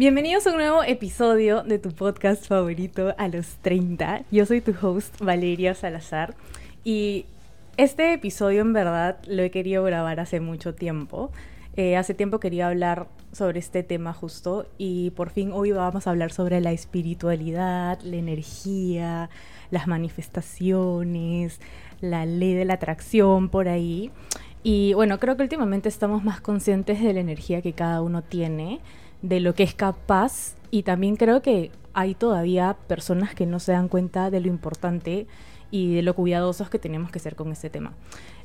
Bienvenidos a un nuevo episodio de tu podcast favorito a los 30. Yo soy tu host Valeria Salazar y este episodio en verdad lo he querido grabar hace mucho tiempo. Eh, hace tiempo quería hablar sobre este tema justo y por fin hoy vamos a hablar sobre la espiritualidad, la energía, las manifestaciones, la ley de la atracción por ahí. Y bueno, creo que últimamente estamos más conscientes de la energía que cada uno tiene de lo que es capaz y también creo que hay todavía personas que no se dan cuenta de lo importante y de lo cuidadosos que tenemos que ser con este tema.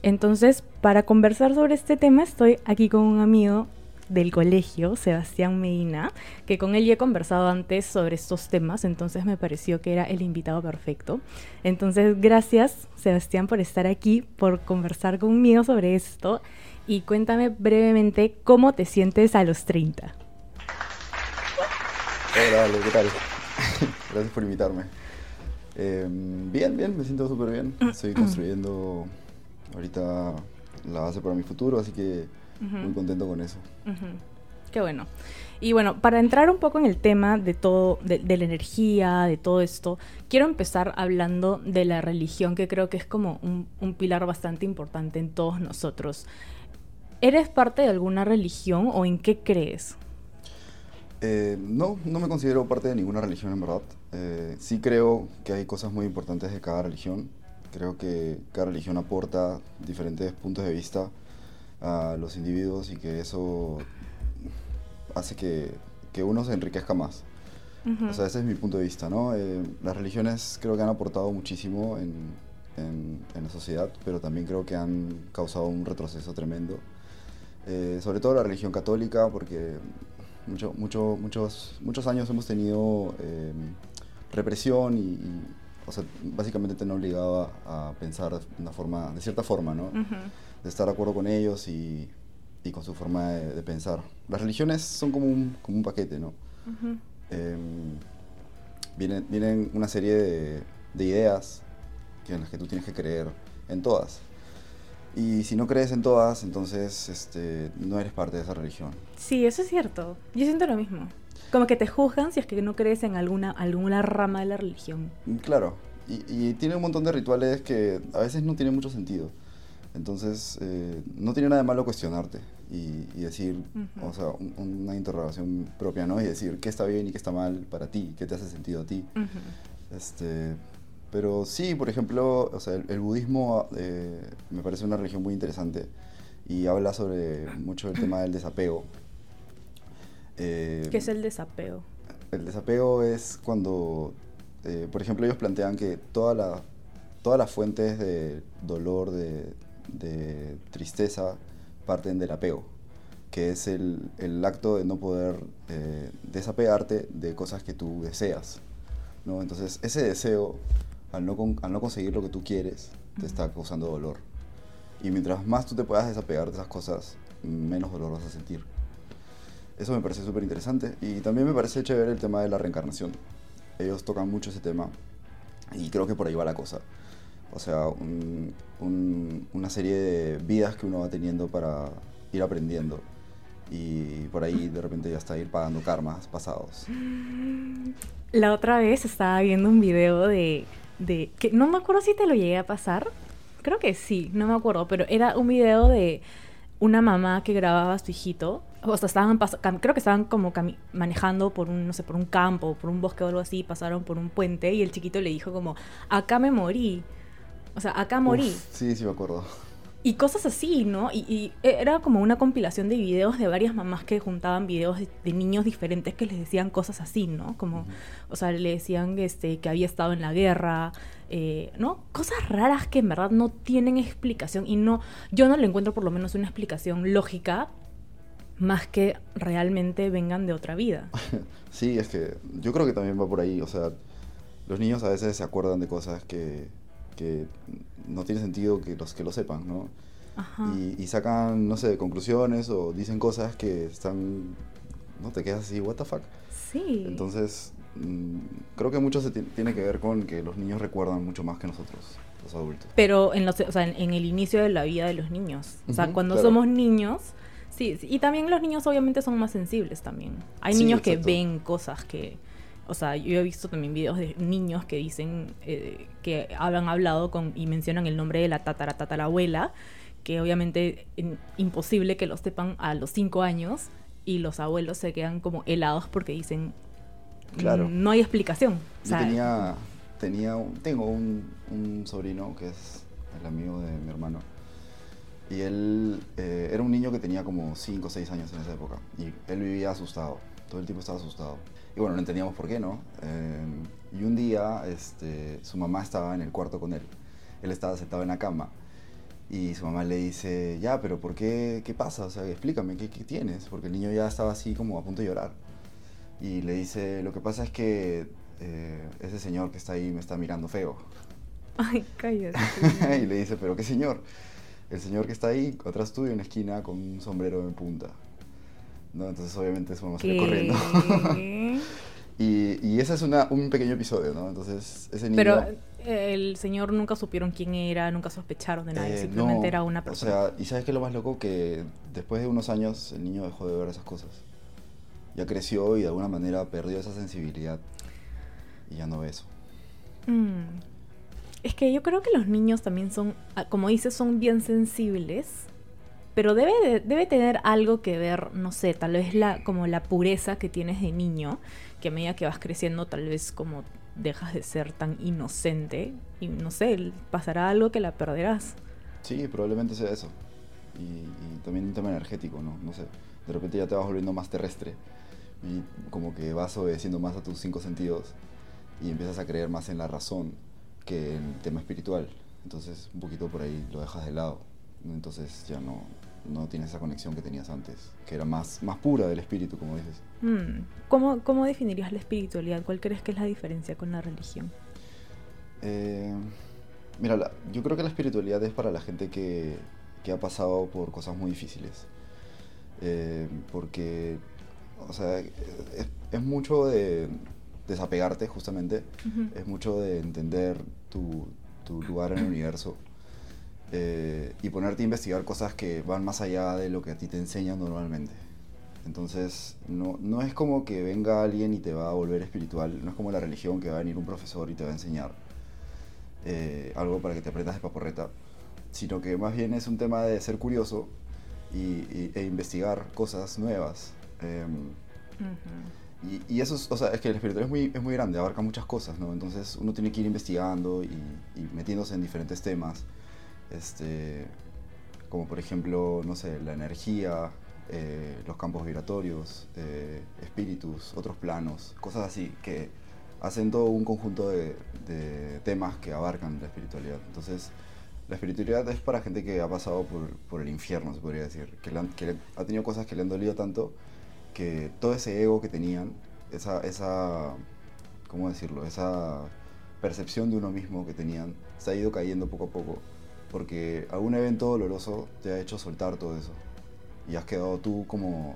Entonces, para conversar sobre este tema estoy aquí con un amigo del colegio, Sebastián Medina, que con él ya he conversado antes sobre estos temas, entonces me pareció que era el invitado perfecto. Entonces, gracias Sebastián por estar aquí, por conversar conmigo sobre esto y cuéntame brevemente cómo te sientes a los 30. Hola, ¿qué tal? Gracias por invitarme. Em, bien, bien, me siento súper bien. Estoy construyendo ahorita la base para mi futuro, así que muy contento con eso. Qué bueno. Y bueno, para entrar un poco en el tema de todo, de, la energía, de todo esto, quiero empezar hablando de la religión, que creo que es como un, un pilar bastante importante en todos nosotros. ¿Eres parte de alguna religión o en qué crees? Eh, no, no me considero parte de ninguna religión en verdad. Eh, sí creo que hay cosas muy importantes de cada religión. Creo que cada religión aporta diferentes puntos de vista a los individuos y que eso hace que, que uno se enriquezca más. O sea, ese es mi punto de vista, ¿no? Eh, las religiones creo que han aportado muchísimo en, en, en, la sociedad, pero también creo que han causado un retroceso tremendo. sobre todo la religión católica, porque mucho, mucho, muchos, muchos años hemos tenido em, represión y, o sea, básicamente te han obligado a, pensar de, una forma, de cierta forma, ¿no? De estar de acuerdo con ellos y, y con su forma de, pensar. Las religiones son como un, como un paquete, ¿no? Em, vienen, vienen una serie de, de ideas que en las que tú tienes que creer en todas. Y si no crees en todas, entonces este, no eres parte de esa religión. Sí, eso es cierto. Yo siento lo mismo. Como que te juzgan si es que no crees en alguna, alguna rama de la religión. Mm, claro. Y, tiene un montón de rituales que a veces no tienen mucho sentido. Entonces, eh, no tiene nada de malo cuestionarte y, decir, o sea, una interrogación propia, ¿no? Y decir qué está bien y qué está mal para ti, qué te hace sentido a ti. este, pero sí, por ejemplo, o sea, el, budismo eh, me parece una religión muy interesante y habla sobre mucho el tema del desapego. Eh, ¿Qué es el desapego? El desapego es cuando, eh, por ejemplo, ellos plantean que toda la, todas las fuentes de dolor, de, de tristeza, parten del apego, que es el, el acto de no poder desapegarte de cosas que tú deseas. ¿no? Entonces, ese deseo al no, no conseguir lo que tú quieres, te está causando dolor. Y mientras más tú te puedas desapegar de esas cosas, menos dolor vas a sentir. Eso me parece súper interesante. Y también me parece chévere el tema de la reencarnación. Ellos tocan mucho ese tema y creo que por ahí va la cosa. O sea, una serie de vidas que uno va teniendo para ir aprendiendo. Y por ahí de repente ya está ir pagando karmas pasados. La otra vez estaba viendo un video de de que no me acuerdo si te lo llegué a pasar. Creo que sí, no me acuerdo, pero era un video de una mamá que grababa a su hijito. O sea, estaban creo que estaban como manejando por un, no sé, por un campo, por un bosque o algo así, pasaron por un puente y el chiquito le dijo como, acá me morí. O sea, acá morí. sí, sí me acuerdo. Y cosas así, ¿no? Y, era como una compilación de videos de varias mamás que juntaban videos de, niños diferentes que les decían cosas así, ¿no? Como, o sea, le decían este, que había estado en la guerra, eh, ¿no? Cosas raras que en verdad no tienen explicación y no, yo no le encuentro por lo menos una explicación lógica más que realmente vengan de otra vida. Sí, es que yo creo que también va por ahí, o sea, los niños a veces se acuerdan de cosas que que no tiene sentido que los que lo sepan, ¿no? Y, sacan, no sé, conclusiones o dicen cosas que están, ¿no? Te quedas así, what the fuck. Sí. Entonces, mm, creo que mucho se tiene que ver con que los niños recuerdan mucho más que nosotros, los adultos. Pero en, los, o sea, en, el inicio de la vida de los niños. O sea, cuando somos niños Sí, y también los niños obviamente son más sensibles también. Hay Sí, niños que ven cosas que... O sea, yo he visto también videos de niños que dicen eh, que hablan hablado con y mencionan el nombre de la tatara tatarabuela, que obviamente en- imposible que lo sepan a los cinco años y los abuelos se quedan como helados porque dicen Claro. "Mm, no hay explicación. Yo sea, tenía, tenía tengo un, un sobrino que es el amigo de mi hermano. Y él eh, era un niño que tenía como 5 o 6 años en esa época. Y él vivía asustado. Todo el tiempo estaba asustado. Y bueno, no entendíamos por qué, ¿no? Eh, y un día este, su mamá estaba en el cuarto con él. Él estaba sentado en la cama. Y su mamá le dice, ya, pero ¿por qué? ¿Qué pasa? O sea, explícame, ¿qué, qué tienes? Porque el niño ya estaba así como a punto de llorar. Y le dice, lo que pasa es que eh, ese señor que está ahí me está mirando feo. Ay, cállate. y le dice, pero ¿qué señor? El señor que está ahí, atrás tuyo, en la esquina, con un sombrero en punta. ¿No? Entonces obviamente su mamá sale corriendo. ¿Qué? y, y ese es una, un pequeño episodio, ¿no? Entonces ese niño... Pero eh, el señor nunca supieron quién era, nunca sospecharon de nada, eh, simplemente no, era una persona. O sea, ¿y sabes qué es lo más loco? Que después de unos años el niño dejó de ver esas cosas. Ya creció y de alguna manera perdió esa sensibilidad. Y ya no ve eso. Mm. Es que yo creo que los niños también son, ah, como dices, son bien sensibles, pero debe, de- debe tener algo que ver, no sé, tal vez la, como la pureza que tienes de niño, que a medida que vas creciendo tal vez como dejas de ser tan inocente y no sé, pasará algo que la perderás. Sí, probablemente sea eso. Y, y también un tema energético, ¿no? No sé. De repente ya te vas volviendo más terrestre y como que vas obedeciendo más a tus cinco sentidos y empiezas a creer más en la razón que en el tema espiritual. Entonces, un poquito por ahí lo dejas de lado. Entonces ya no, no tienes esa conexión que tenías antes, que era más, más pura del espíritu, como dices. Mm. ¿Cómo, ¿Cómo definirías la espiritualidad? ¿Cuál crees que es la diferencia con la religión? Eh, mira, la- yo creo que la espiritualidad es para la gente que, que ha pasado por cosas muy difíciles. Eh, porque, o sea, es, es mucho de desapegarte, justamente. Es mucho de entender tu, tu lugar en el universo. Eh, y ponerte a investigar cosas que van más allá de lo que a ti te enseñan normalmente. Entonces, no, no es como que venga alguien y te va a volver espiritual, no es como la religión que va a venir un profesor y te va a enseñar eh, algo para que te aprendas de paporreta, sino que más bien es un tema de ser curioso y, y- e investigar cosas nuevas. Em, Ujú. y, y eso es, o sea, es que el espiritual es muy, es muy grande, abarca muchas cosas, ¿no? Entonces uno tiene que ir investigando y, y metiéndose en diferentes temas, este, como por ejemplo, no sé, la energía, eh, los campos vibratorios, eh, espíritus, otros planos, cosas así, que hacen todo un conjunto de, de temas que abarcan la espiritualidad. Entonces, la espiritualidad es para gente que ha pasado por, por el infierno, se podría decir, que, han- que ha tenido cosas que le han dolido tanto que todo ese ego que tenían, esa, esa, ¿cómo decirlo? Esa percepción de uno mismo que tenían, se ha ido cayendo poco a poco, porque algún evento doloroso te ha hecho soltar todo eso. Y has quedado tú como,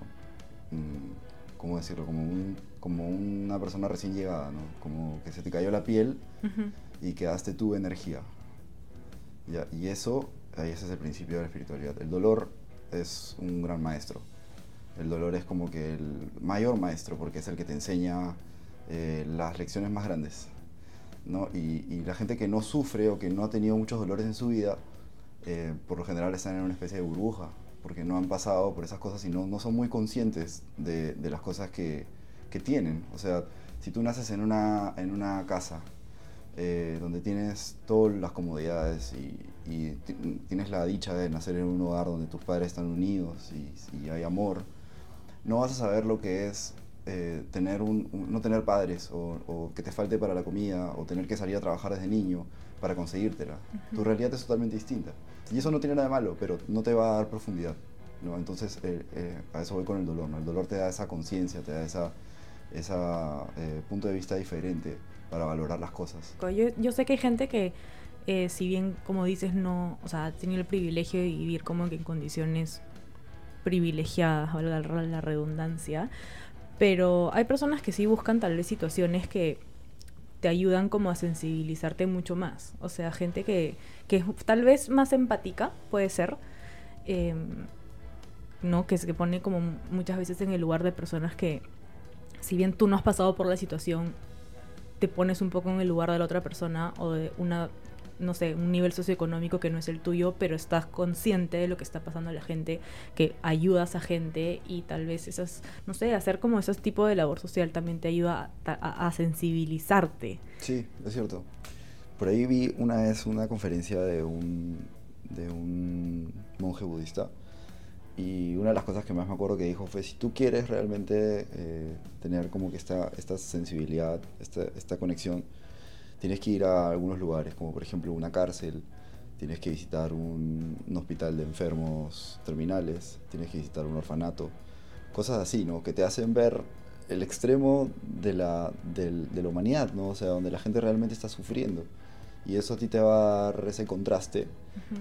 mm, ¿cómo decirlo? Como, un, como una persona recién llegada, ¿no? Como que se te cayó la piel Ujú. y quedaste tú energía. Ya, y eso, ahí ese es el principio de la espiritualidad. El dolor es un gran maestro. El dolor es como que el mayor maestro, porque es el que te enseña eh, las lecciones más grandes. ¿no? Y, y la gente que no sufre o que no ha tenido muchos dolores en su vida, eh, por lo general están en una especie de burbuja, porque no han pasado por esas cosas y no, no son muy conscientes de, de las cosas que, que tienen. O sea, si tú naces en una, en una casa eh, donde tienes todas las comodidades y, y ti- tienes la dicha de nacer en un hogar donde tus padres están unidos y, y hay amor, no vas a saber lo que es eh, tener un, un- no tener padres o, o que te falte para la comida o tener que salir a trabajar desde niño para conseguírtela. Tu realidad es totalmente distinta. Y eso no tiene nada de malo, pero no te va a dar profundidad. ¿no? Entonces, eh, eh, a eso voy con el dolor. ¿no? El dolor te da esa conciencia, te da esa, esa eh, punto de vista diferente para valorar las cosas. Yo, yo sé que hay gente que, eh, si bien, como dices, no, o sea, tiene el privilegio de vivir como que en condiciones privilegiadas, valga la redundancia, pero hay personas que sí buscan tal vez situaciones que te ayudan como a sensibilizarte mucho más. O sea, gente que, que es tal vez más empática, puede ser. em, ¿no? Que se pone como muchas veces en el lugar de personas que, si bien tú no has pasado por la situación, te pones un poco en el lugar de la otra persona o de una no sé, un nivel socioeconómico que no es el tuyo, pero estás consciente de lo que está pasando a la gente, que ayudas a gente y tal vez esas, no sé, hacer como esos tipos de labor social también te ayuda a, sensibilizarte. Sí, es cierto. Por ahí vi una vez una conferencia de un, de un monje budista y una de las cosas que más me acuerdo que dijo fue, si tú quieres realmente eh, tener como que esta, esta sensibilidad, esta, esta conexión, tienes que ir a algunos lugares, como por ejemplo una cárcel, tienes que visitar un, hospital de enfermos terminales, tienes que visitar un orfanato, cosas así, ¿no? Que te hacen ver el extremo de la, de, la humanidad, ¿no? O sea, donde la gente realmente está sufriendo. Y eso a ti te va a dar ese contraste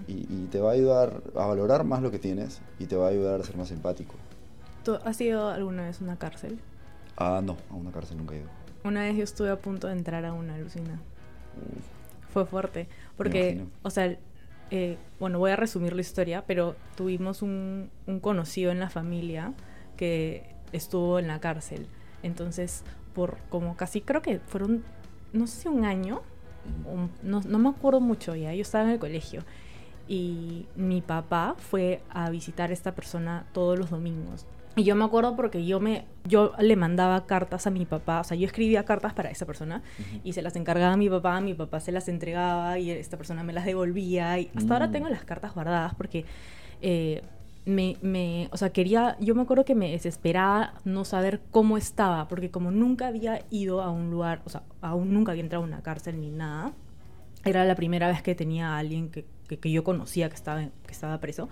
y, te va a ayudar a valorar más lo que tienes y te va a ayudar a ser más empático. ¿Tú has ido alguna vez a una cárcel? Ah, no, a una cárcel nunca he ido. Una vez yo estuve a punto de entrar a una alucina. Fue fuerte. Porque, o sea, eh, bueno, voy a resumir la historia, pero tuvimos un, conocido en la familia que estuvo en la cárcel. Entonces, por como casi, creo que fueron, no sé si un año, no, no me acuerdo mucho ya, yo estaba en el colegio. Y mi papá fue a visitar a esta persona todos los domingos. Y yo me acuerdo porque yo me yo le mandaba cartas a mi papá, o sea, yo escribía cartas para esa persona y se las encargaba a mi papá, mi papá se las entregaba y esta persona me las devolvía y hasta ahora mm. tengo las cartas guardadas porque eh, me, me, o sea, quería, yo me acuerdo que me desesperaba no saber cómo estaba, porque como nunca había ido a un lugar, o sea, aún nunca había entrado a una cárcel ni nada, era la primera vez que tenía a alguien que, que, que yo conocía que estaba, que estaba preso.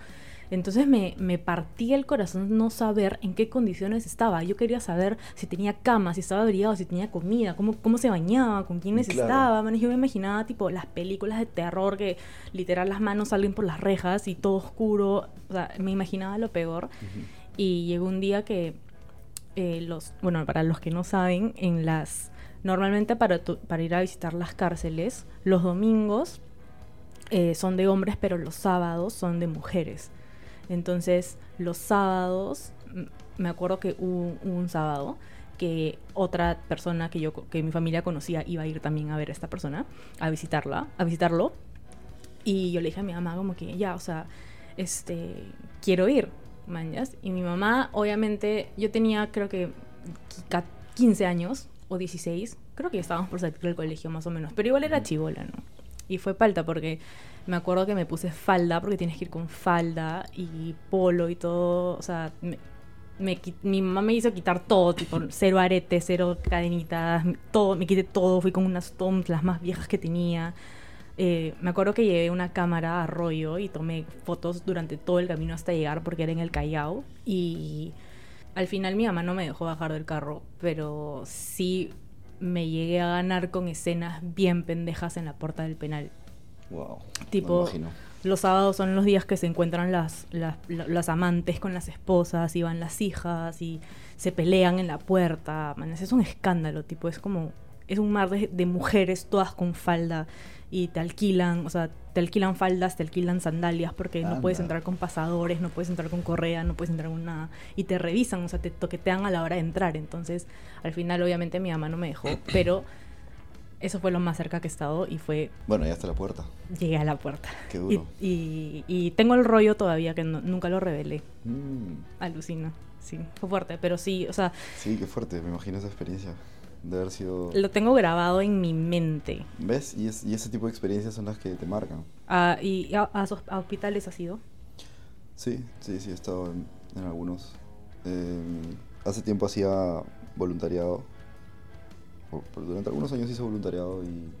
Entonces me, me partía el corazón no saber en qué condiciones estaba. Yo quería saber si tenía cama, si estaba abrigado, si tenía comida, cómo, cómo se bañaba, con quiénes estaba. yo me imaginaba tipo las películas de terror que literal las manos salen por las rejas y todo oscuro. O sea, me imaginaba lo peor. Y llegó un día que eh, los, bueno, para los que no saben, en las normalmente para, para ir a visitar las cárceles, los domingos eh, son de hombres, pero los sábados son de mujeres. Entonces, los sábados, me acuerdo que hubo un sábado que otra persona que yo que mi familia conocía iba a ir también a ver a esta persona, a visitarla, a visitarlo. Y yo le dije a mi mamá como que ya, o sea, este, quiero ir, manjas. Y mi mamá, obviamente, yo tenía creo que 15 años o 16, creo que estábamos por salir del colegio más o menos, pero igual era chivola, ¿no? Y fue palta porque me acuerdo que me puse falda, porque tienes que ir con falda y polo y todo. O sea, me, mi mamá me hizo quitar todo, tipo cero aretes, cero cadenitas, todo, me quité todo, fui con unas toms las más viejas que tenía. Eh, me acuerdo que llevé una cámara a rollo y tomé fotos durante todo el camino hasta llegar porque era en el Callao. Y al final mi mamá no me dejó bajar del carro, pero sí me llegué a ganar con escenas bien pendejas en la puerta del penal. Wow. Tipo, los sábados son los días que se encuentran las, las, amantes con las esposas y van las hijas y se pelean en la puerta. Man, es un escándalo, tipo, es como, es un mar de, de mujeres todas con falda y te alquilan, o sea, te alquilan faldas, te alquilan sandalias porque no puedes entrar con pasadores, no puedes entrar con correa, no puedes entrar con nada. Y te revisan, o sea, te toquetean a la hora de entrar. Entonces, al final, obviamente, mi mamá no me dejó, pero eso fue lo más cerca que he estado y fue... Bueno, ya está la puerta. Llegué a la puerta. Qué duro. Y, y, tengo el rollo todavía que nunca lo revelé. Mm. Alucina. Sí, fue fuerte, pero sí, o sea... Sí, qué fuerte, me imagino esa experiencia de haber sido... Lo tengo grabado en mi mente. ¿Ves? Y, y ese tipo de experiencias son las que te marcan. Ah, ¿Y a, hospitales has ido? Sí, sí, sí, he estado en, algunos. Em, hace tiempo hacía voluntariado. durante algunos años hice voluntariado y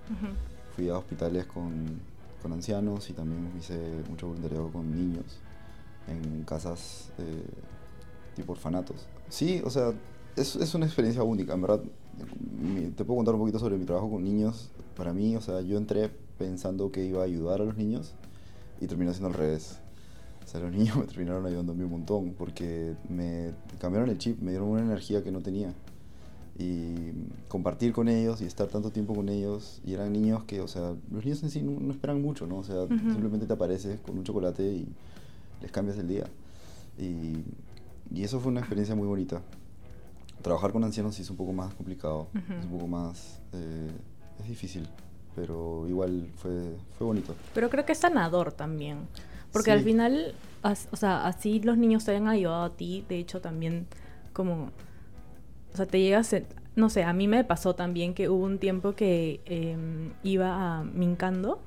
fui a hospitales con, con, ancianos y también hice mucho voluntariado con niños en casas eh, tipo orfanatos. Sí, o sea, es, es una experiencia única, en verdad te puedo contar un poquito sobre mi trabajo con niños. Para mí, o sea, yo entré pensando que iba a ayudar a los niños y terminó siendo al revés. O sea, los niños me terminaron ayudando a mí un montón porque me cambiaron el chip, me dieron una energía que no tenía. Y compartir con ellos y estar tanto tiempo con ellos. Y eran niños que, o sea, los niños en sí no, esperan mucho, ¿no? O sea, simplemente te apareces con un chocolate y les cambias el día. Y, y eso fue una experiencia muy bonita. Trabajar con ancianos sí es un poco más complicado, es un poco más... eh, es difícil, pero igual fue, fue bonito. Pero creo que es sanador también. Porque Sí. al final, as- o sea, así los niños te han ayudado a ti. De hecho, también como... O sea, te llegas... a- No sé, a mí me pasó también que hubo un tiempo que em, iba a Mincando,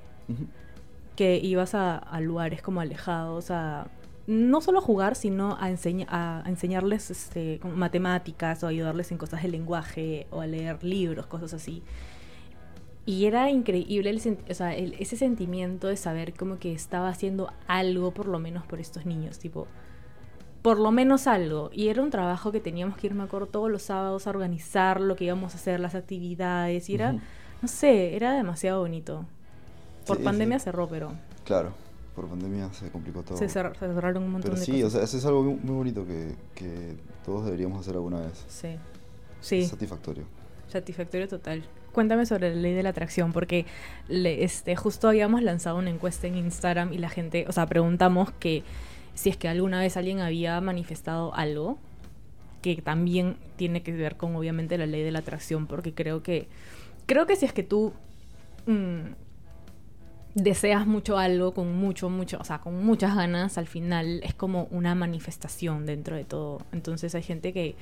que ibas a, a lugares como alejados a... No solo a jugar, sino a, enseña- a, a enseñarles este, matemáticas o ayudarles en cosas de lenguaje o a leer libros, cosas así. Y era increíble el, sen- o sea, el- ese sentimiento de saber como que estaba haciendo algo por lo menos por estos niños, tipo, por lo menos algo. Y era un trabajo que teníamos que ir, me acuerdo, todos los sábados a organizar lo que íbamos a hacer, las actividades. Y era, no sé, era demasiado bonito. Por Sí, pandemia sí. cerró, pero Claro, por pandemia se complicó todo. se, cer- se cerraron un montón Pero de sí, o sea, eso es algo muy, muy bonito que, que todos deberíamos hacer alguna vez. Sí. Sí. Satisfactorio. Satisfactorio total. Cuéntame sobre la ley de la atracción, porque le- este, justo habíamos lanzado una encuesta en Instagram y la gente, o sea, preguntamos que si es que alguna vez alguien había manifestado algo que también tiene que ver con obviamente la ley de la atracción, porque creo que creo que si es que tú mm, deseas mucho algo con mucho, mucho, o sea, con muchas ganas, al final es como una manifestación dentro de todo. Entonces hay gente que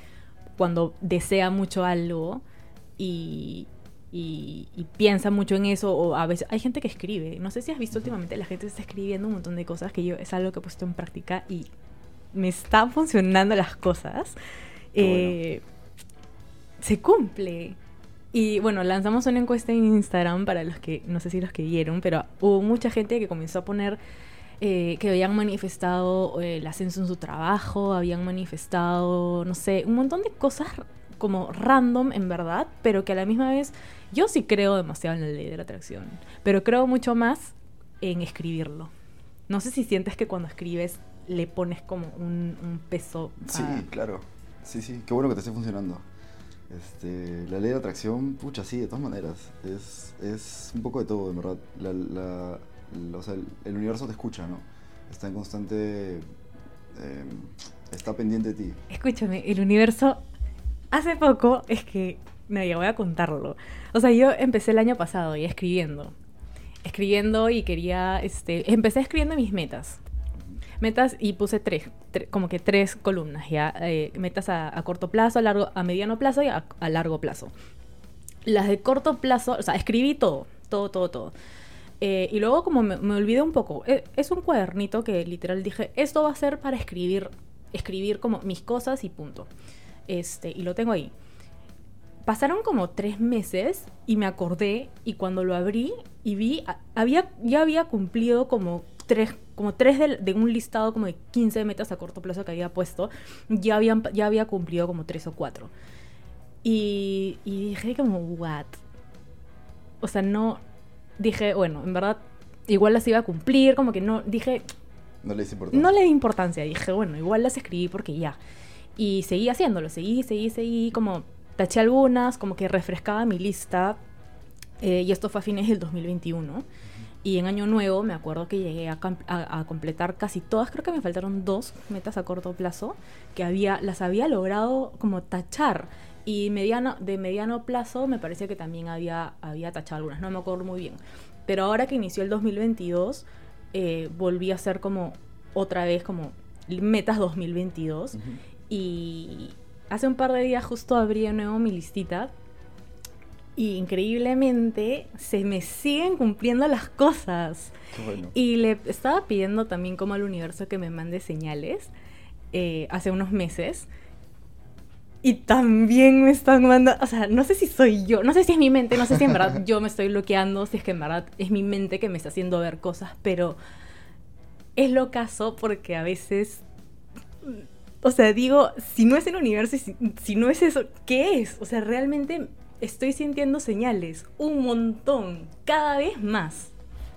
cuando desea mucho algo y, y- y piensa mucho en eso, o a veces hay gente que escribe. No sé si has visto últimamente, la gente está escribiendo un montón de cosas que yo es algo que he puesto en práctica y me están funcionando las cosas. Bueno. Eh, se cumple. Y bueno, lanzamos una encuesta en Instagram para los que, no sé si los que vieron, pero hubo mucha gente que comenzó a poner eh, que habían manifestado eh, el ascenso en su trabajo, habían manifestado, no sé, un montón de cosas como random en verdad, pero que a la misma vez yo sí creo demasiado en la ley de la atracción, pero creo mucho más en escribirlo. No sé si sientes que cuando escribes le pones como un, un peso. Sí, a- claro. Sí, sí, qué bueno que te esté funcionando. Este, la ley de atracción, pucha, sí, de todas maneras. Es, es un poco de todo, en verdad. La, la- o sea, el, universo te escucha, ¿no? Está en constante... eh, está pendiente de ti. Escúchame, el universo hace poco es que no, voy a contarlo. O sea, yo empecé el año pasado ya escribiendo. Escribiendo y quería, este, empecé escribiendo mis metas. Metas y puse tres, tre- como que tres columnas, ya. eh, metas a, a corto plazo, a, largo, a mediano plazo y a, a largo plazo. Las de corto plazo, o sea, escribí todo, todo, todo, todo. Eh, y luego como me, me olvidé un poco, eh, es un cuadernito que literal dije, esto va a ser para escribir, escribir como mis cosas y punto. Este, y lo tengo ahí. Pasaron como tres meses y me acordé y cuando lo abrí y vi, había, ya había cumplido como tres, como tres del- de, un listado como de 15 metas a corto plazo que había puesto, ya, habían, ya había cumplido como tres o cuatro. Y, y dije como, what? O sea, no, dije, bueno, en verdad, igual las iba a cumplir, como que no, dije, No le importancia. no le di importancia, dije, bueno, igual las escribí porque ya. Y seguí haciéndolo, seguí, seguí, seguí, como taché algunas, como que refrescaba mi lista. eh, y esto fue a fines del 2021. Y en Año Nuevo me acuerdo que llegué a, a- a completar casi todas, creo que me faltaron dos metas a corto plazo, que había, las había logrado como tachar. Y mediano, de mediano plazo me parecía que también había, había tachado algunas, no me acuerdo muy bien. Pero ahora que inició el 2022, eh, volví a hacer como otra vez como metas 2022. Ujú. Y hace un par de días justo abrí de nuevo mi listita. Y increíblemente se me siguen cumpliendo las cosas. Bueno. Y le estaba pidiendo también como al universo que me mande señales eh, hace unos meses. Y también me están mandando, o sea, no sé si soy yo, no sé si es mi mente, no sé si en verdad yo me estoy bloqueando, si es que en verdad es mi mente que me está haciendo ver cosas, pero es lo caso porque a veces, o sea, digo, si no es el universo, si, si no es eso, ¿qué es? O sea, realmente estoy sintiendo señales, un montón, cada vez más.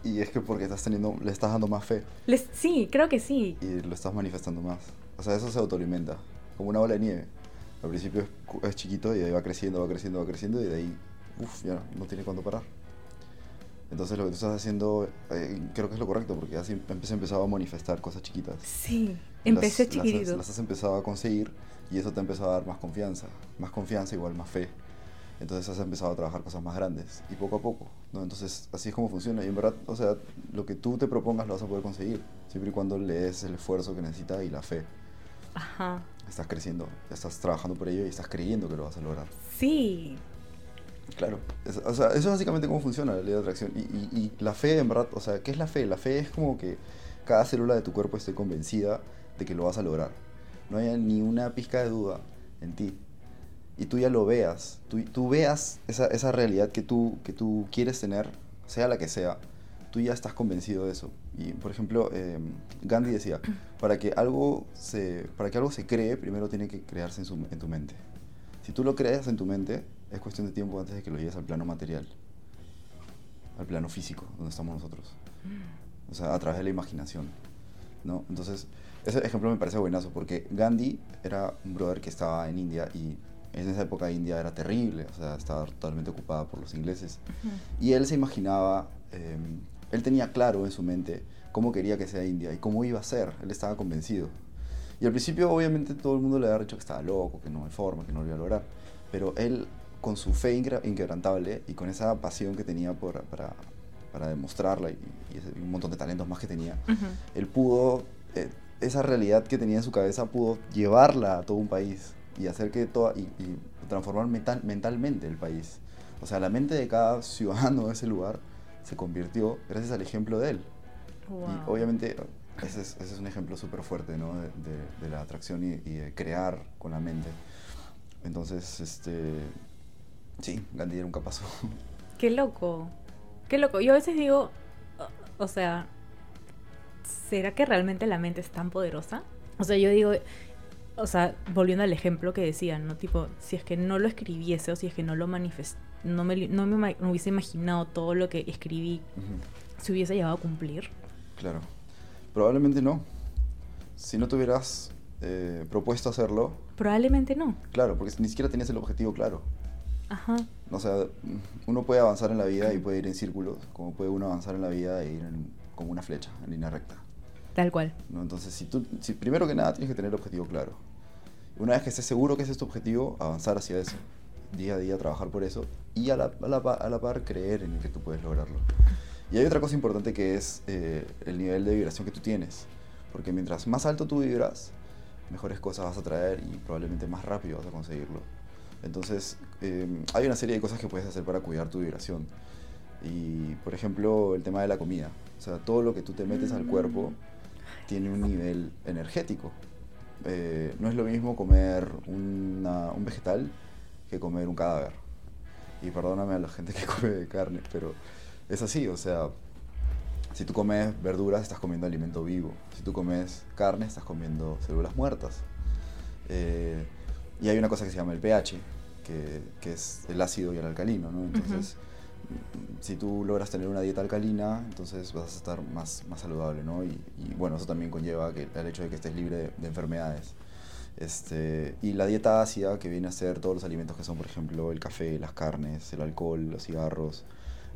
Y es que porque estás teniendo, le estás dando más fe Les- sí, creo que sí. y lo estás manifestando más. O sea, eso se autoalimenta, como una bola de nieve. Al principio es, es chiquito y ahí va creciendo, va creciendo, va creciendo y de ahí, uff, ya no tiene cuándo parar. Entonces lo que tú estás haciendo eh, creo que es lo correcto porque has em- empezado a manifestar cosas chiquitas. Sí, empecé Las- las chiquitito. Las, has empezado a conseguir y eso te ha empezado a dar más confianza. Más confianza igual más fe. Entonces has empezado a trabajar cosas más grandes y poco a poco, ¿no? Entonces así es como funciona y en verdad, o sea, lo que tú te propongas lo vas a poder conseguir, siempre y cuando le des el esfuerzo que necesita y la fe. Ajá. Estás creciendo, estás trabajando por ello y estás creyendo que lo vas a lograr. Sí. Claro, es- o sea, eso es básicamente cómo funciona la ley de atracción. Y, y- y la fe, en verdad, o sea, ¿qué es la fe? La fe es como que cada célula de tu cuerpo esté convencida de que lo vas a lograr. No haya ni una pizca de duda en ti. Y tú ya lo veas, tú, tú veas esa, esa realidad que tú, que tú quieres tener, sea la que sea, tú ya estás convencido de eso. Y, por ejemplo, eh, Gandhi decía, para que, algo se, para que algo se cree, primero tiene que crearse en, su- en tu mente. Si tú lo creas en tu mente, es cuestión de tiempo antes de que lo lleves al plano material, al plano físico, donde estamos nosotros. O sea, a través de la imaginación. ¿no? Entonces, ese ejemplo me parece buenazo, porque Gandhi era un brother que estaba en India y en esa época India era terrible, o sea, estaba totalmente ocupada por los ingleses. Y él se imaginaba, eh, él tenía claro en su mente cómo quería que sea India y cómo iba a ser, él estaba convencido. Y al principio obviamente todo el mundo le había dicho que estaba loco, que no hay forma, que no lo iba a lograr. Pero él, con su fe inquebrantable y con esa pasión que tenía por, para, para demostrarla y, y ese- y un montón de talentos más que tenía, él pudo, eh, esa realidad que tenía en su cabeza, pudo llevarla a todo un país y hacer que toda, y, y transformar mental, mentalmente el país. O sea, la mente de cada ciudadano de ese lugar se convirtió gracias al ejemplo de él. Y Wow. obviamente ese es, ese es un ejemplo súper fuerte ¿no? de, de- de la atracción y, y de crear con la mente. Entonces, este, sí, Gandhi era un capazo. Qué loco. Qué loco. Yo a veces digo, o sea, ¿será que realmente la mente es tan poderosa? O sea, yo digo, o sea, volviendo al ejemplo que decían, ¿no? Tipo, si es que no lo escribiese o si es que no lo manifest no me, no me no hubiese imaginado todo lo que escribí, Ujú, se hubiese llevado a cumplir. Claro. Probablemente no. Si no te hubieras eh, propuesto hacerlo, Probablemente no. claro, porque ni siquiera tenías el objetivo claro. Ajá. O sea, uno puede avanzar en la vida y puede ir en círculos, como puede uno avanzar en la vida e ir en- como una flecha, en línea recta. Tal cual. ¿no? Entonces, si tú, si, primero que nada tienes que tener el objetivo claro. Una vez que estés seguro que ese es tu objetivo, avanzar hacia eso. Día a día trabajar por eso y a la, a la, a la par creer en que tú puedes lograrlo. Y hay otra cosa importante que es eh, el nivel de vibración que tú tienes. Porque mientras más alto tú vibras, mejores cosas vas a traer y probablemente más rápido vas a conseguirlo. Entonces, eh, hay una serie de cosas que puedes hacer para cuidar tu vibración. Y, por ejemplo, el tema de la comida. O sea, todo lo que tú te metes al cuerpo tiene un nivel energético. Eh, no es lo mismo comer un vegetal que comer un cadáver. Y perdóname a la gente que come carne, pero es así, o sea, si tú comes verduras estás comiendo alimento vivo, si tú comes carne estás comiendo células muertas. Eh, y hay una cosa que se llama el pH, que, que es el ácido y el alcalino, ¿no? Entonces, si tú logras tener una dieta alcalina, entonces vas a estar más, más saludable, ¿no? Y, y, bueno, eso también conlleva que, el hecho de que estés libre de, de enfermedades. Este, y la dieta ácida, que viene a ser todos los alimentos que son, por ejemplo, el café, las carnes, el alcohol, los cigarros,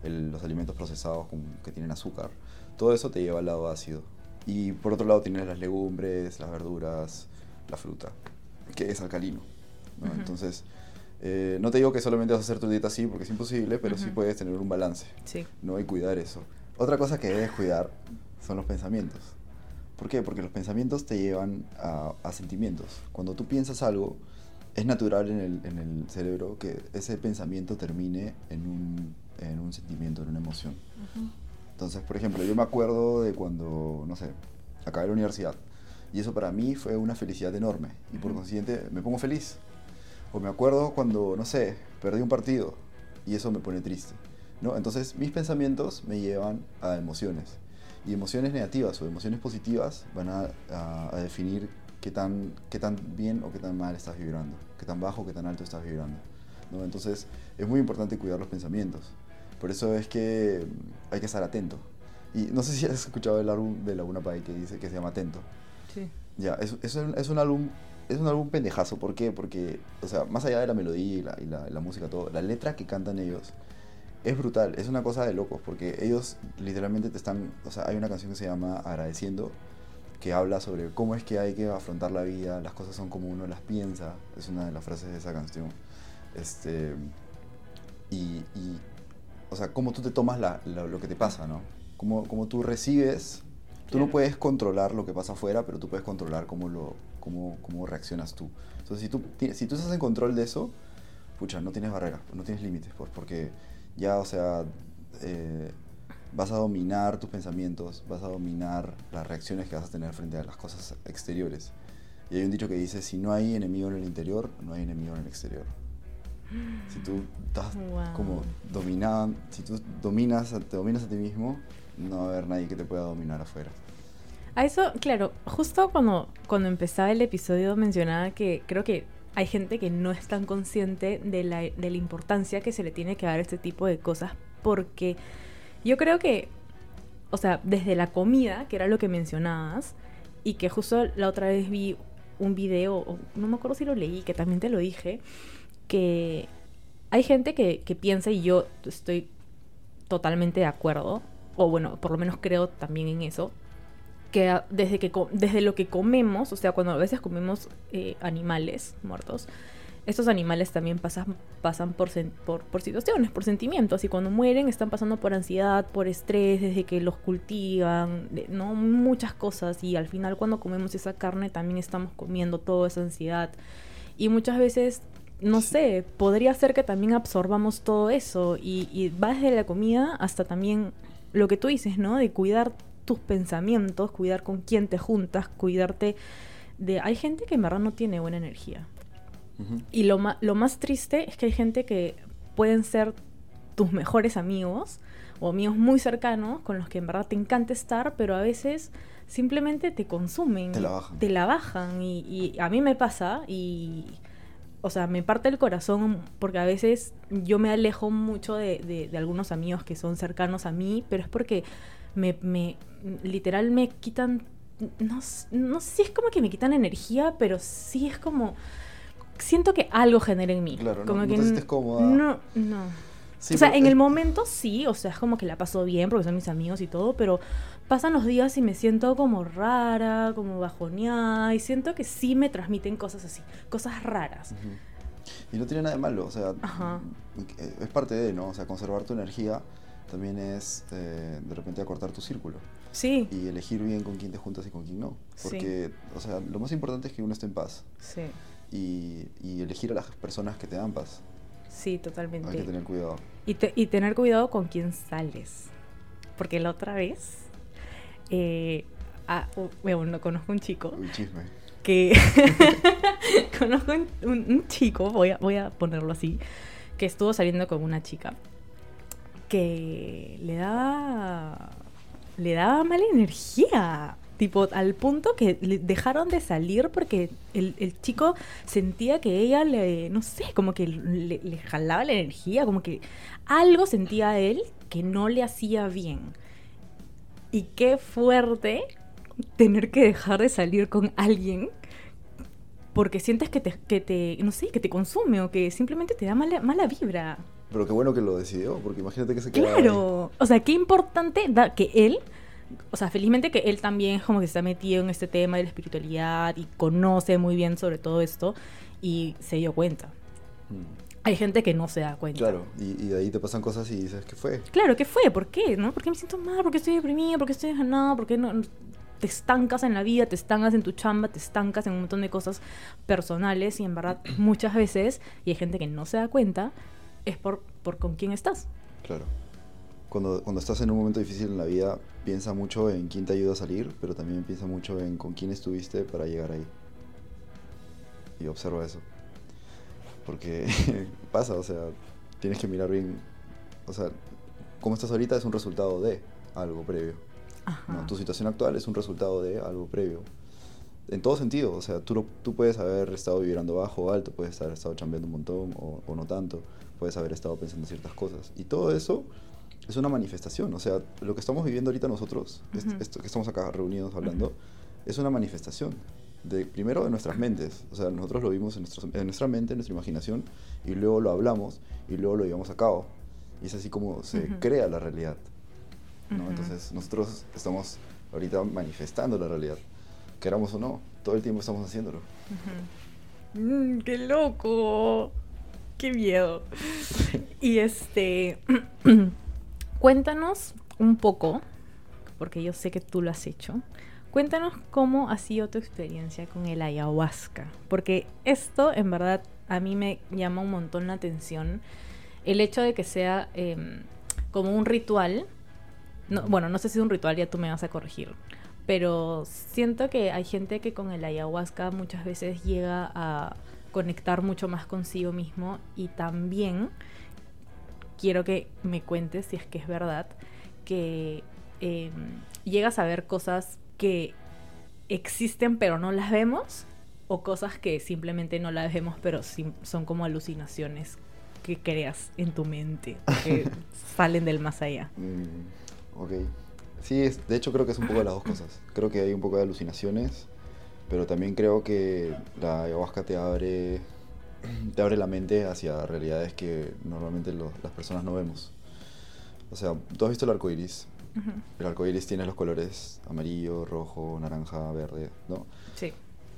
el- los alimentos procesados con- que tienen azúcar, todo eso te lleva al lado ácido. Y por otro lado tienes las legumbres, las verduras, la fruta, que es alcalino. Entonces, eh, no te digo que solamente vas a hacer tu dieta así, porque es imposible, pero sí Ujú. puedes tener un balance. Sí. ¿no? Y cuidar eso. Otra cosa que debes cuidar son los pensamientos. ¿Por qué? Porque los pensamientos te llevan a, a sentimientos. Cuando tú piensas algo, es natural en el, en el cerebro que ese pensamiento termine en un, en un sentimiento, en una emoción. Entonces, por ejemplo, yo me acuerdo de cuando, no sé, acabé la universidad. Y eso para mí fue una felicidad enorme. Y por consiguiente me pongo feliz. O me acuerdo cuando, no sé, perdí un partido. Y eso me pone triste. ¿no? Entonces mis pensamientos me llevan a emociones. Y emociones negativas o emociones positivas van a, a- a definir qué tan, qué tan bien o qué tan mal estás vibrando. Qué tan bajo o qué tan alto estás vibrando. ¿no? Entonces es muy importante cuidar los pensamientos. Por eso es que hay que estar atento. Y no sé si has escuchado el álbum de Laguna Pai que dice que se llama Atento. Sí. Ya, es, es, un, es un álbum es un álbum pendejazo. ¿Por qué? Porque, o sea, más allá de la melodía y la, y la, la música, todo, la letra que cantan ellos es brutal, es una cosa de locos, porque ellos literalmente te están, o sea, hay una canción que se llama Agradeciendo, que habla sobre cómo es que hay que afrontar la vida, las cosas son como uno las piensa, es una de las frases de esa canción. Este, y, y o sea, cómo tú te tomas la, la- lo que te pasa, ¿no? Cómo, cómo tú recibes, tú no puedes controlar lo que pasa afuera, pero tú puedes controlar cómo, lo, cómo, cómo reaccionas tú. Entonces, si tú, si tú estás en control de eso, pucha, no tienes barreras, no tienes límites, pues, porque ya, o sea, eh, vas a dominar tus pensamientos, vas a dominar las reacciones que vas a tener frente a las cosas exteriores. Y hay un dicho que dice, si no hay enemigo en el interior, no hay enemigo en el exterior. Si tú estás Wow. como dominado, si tú dominas, te dominas a ti mismo, no va a haber nadie que te pueda dominar afuera. A eso, claro, justo cuando, cuando empezaba el episodio mencionaba que creo que hay gente que no es tan consciente de la, de la importancia que se le tiene que dar a este tipo de cosas porque yo creo que, o sea, desde la comida, que era lo que mencionabas, y que justo la otra vez vi un video, no me acuerdo si lo leí, que también te lo dije, que hay gente que, que piensa, y yo estoy totalmente de acuerdo, o bueno, por lo menos creo también en eso, que a- desde, que desde lo que comemos, o sea, cuando a veces comemos eh, animales muertos, estos animales también pasan, pasan por, por, por situaciones, por sentimientos, y cuando mueren están pasando por ansiedad, por estrés, desde que los cultivan, ¿no? Muchas cosas, y al final cuando comemos esa carne también estamos comiendo toda esa ansiedad. Y muchas veces, no sé, podría ser que también absorbamos todo eso, y, y va desde la comida hasta también lo que tú dices, ¿no? De cuidar tus pensamientos, cuidar con quién te juntas, cuidarte de... Hay gente que en verdad no tiene buena energía. Y lo, lo más triste es que hay gente que pueden ser tus mejores amigos o amigos muy cercanos con los que en verdad te encanta estar, pero a veces simplemente te consumen. Te la bajan. Te la bajan. Y, y a mí me pasa y... O sea, me parte el corazón porque a veces yo me alejo mucho de, de- de algunos amigos que son cercanos a mí, pero es porque me, me literal me quitan, no, no sé si es como que me quitan energía, pero sí es como, siento que algo genera en mí. Claro, no- como no que te n- sientes cómoda. No, no. Sí, o sea, en el momento sí, o sea, es como que la paso bien porque son mis amigos y todo, pero pasan los días y me siento como rara, como bajoneada, y siento que sí me transmiten cosas así, cosas raras. Y no tiene nada de malo, o sea, Ajá. eh, es parte de, ¿no? O sea, conservar tu energía también es eh, de repente acortar tu círculo Sí, y elegir bien con quién te juntas y con quién no. Sí. Porque, o sea, lo más importante es que uno esté en paz sí, y, y elegir a las personas que te dan paz. sí, Hay que totalmente. tener cuidado. Y, te- y tener cuidado con quién sales. Porque la otra vez, eh, ah, bueno, conozco un chico Uy, chisme. que conozco un, un- un chico, voy a, voy a ponerlo así, que estuvo saliendo con una chica que le daba le daba mala energía. Tipo, al punto que le dejaron de salir porque el, el chico sentía que ella le, no sé, como que le, le jalaba la energía, como que algo sentía él que no le hacía bien. Y qué fuerte tener que dejar de salir con alguien porque sientes que te, que te, no sé, que te consume o que simplemente te da mala, mala vibra. Pero qué bueno que lo decidió, porque imagínate que se quedaba Claro. O sea, qué importante da que él, o sea, felizmente que él también como que está metido en este tema de la espiritualidad y conoce muy bien sobre todo esto y se dio cuenta. ahí. Mm. Hay gente que no se da cuenta. Claro, y, y de ahí te pasan cosas y dices, ¿qué fue? Claro, ¿qué fue? ¿Por qué? ¿No? ¿Por qué me siento mal? ¿Por qué estoy deprimida? ¿Por qué estoy desanada? ¿Por qué no, no- te estancas en la vida? ¿Te estancas en tu chamba? ¿Te estancas en un montón de cosas personales? Y en verdad, muchas veces, y hay gente que no se da cuenta, es por, por con quién estás. Claro. Cuando, cuando estás en un momento difícil en la vida, piensa mucho en quién te ayuda a salir, pero también piensa mucho en con quién estuviste para llegar ahí. Y observa eso. Porque pasa, o sea, tienes que mirar bien. O sea, cómo estás ahorita es un resultado de algo previo. Ajá. ¿no? Tu situación actual es un resultado de algo previo. En todo sentido, o sea, tú, tú puedes haber estado vibrando bajo o alto, puedes haber estado chambeando un montón o, o no tanto, puedes haber estado pensando ciertas cosas. Y todo eso es una manifestación, o sea, lo que estamos viviendo ahorita nosotros, est- Ujú. esto que estamos acá reunidos hablando, es una manifestación. De, primero de nuestras mentes, o sea, nosotros lo vimos en, nuestros- en nuestra mente, en nuestra imaginación, y luego lo hablamos, y luego lo llevamos a cabo. Y es así como se Ujú. crea la realidad. ¿no? Entonces nosotros estamos ahorita manifestando la realidad. Queramos o no, todo el tiempo estamos haciéndolo. Mm, ¡Qué loco! ¡Qué miedo! Y este. cuéntanos un poco, porque yo sé que tú lo has hecho. Cuéntanos cómo ha sido tu experiencia con el ayahuasca. Porque esto, en verdad, a mí me llama un montón la atención. El hecho de que sea em, como un ritual. No, bueno, no sé si es un ritual, ya tú me vas a corregir. Pero siento que hay gente que con el ayahuasca muchas veces llega a conectar mucho más consigo mismo y también quiero que me cuentes si es que es verdad que eh, llegas a ver cosas que existen pero no las vemos o cosas que simplemente no las vemos pero son como alucinaciones que creas en tu mente que salen del más allá. Mm, ok. Sí, es- de hecho creo que es un poco de las dos cosas. Creo que hay un poco de alucinaciones, pero también creo que la ayahuasca te abre, te abre la mente hacia realidades que normalmente lo- las personas no vemos. O sea, tú has visto el arco iris. Ujú. El arco iris tiene los colores amarillo, rojo, naranja, verde, ¿no? Sí.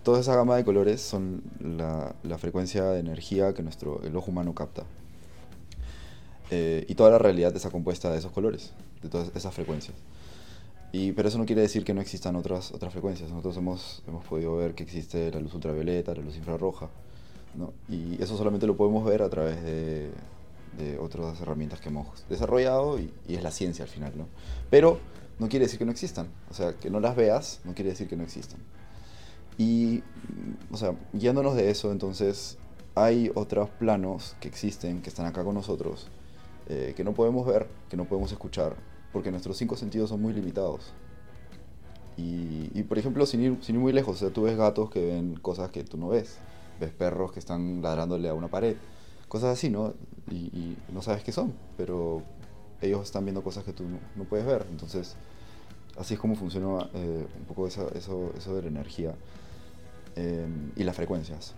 Toda esa gama de colores son la, la frecuencia de energía que nuestro, el ojo humano capta. Eh, y toda la realidad está compuesta de esos colores, de todas esas frecuencias. Y, pero eso no quiere decir que no existan otras, otras frecuencias. Nosotros hemos, hemos podido ver que existe la luz ultravioleta, la luz infrarroja. ¿no? Y eso solamente lo podemos ver a través de, de otras herramientas que hemos desarrollado y, y es la ciencia al final. ¿no? Pero no quiere decir que no existan. O sea, que no las veas no quiere decir que no existan. Y, mm, o sea, guiándonos de eso, entonces, hay otros planos que existen, que están acá con nosotros, eh, que no podemos ver, que no podemos escuchar, porque nuestros cinco sentidos son muy limitados. Y, y, por ejemplo, sin ir, sin ir muy lejos, o sea, tú ves gatos que ven cosas que tú no ves, ves perros que están ladrándole a una pared, cosas así, ¿no? Y, y no sabes qué son, pero ellos están viendo cosas que tú no, no puedes ver. Entonces, así es como funciona eh, un poco esa- eso, eso de la energía eh, y las frecuencias.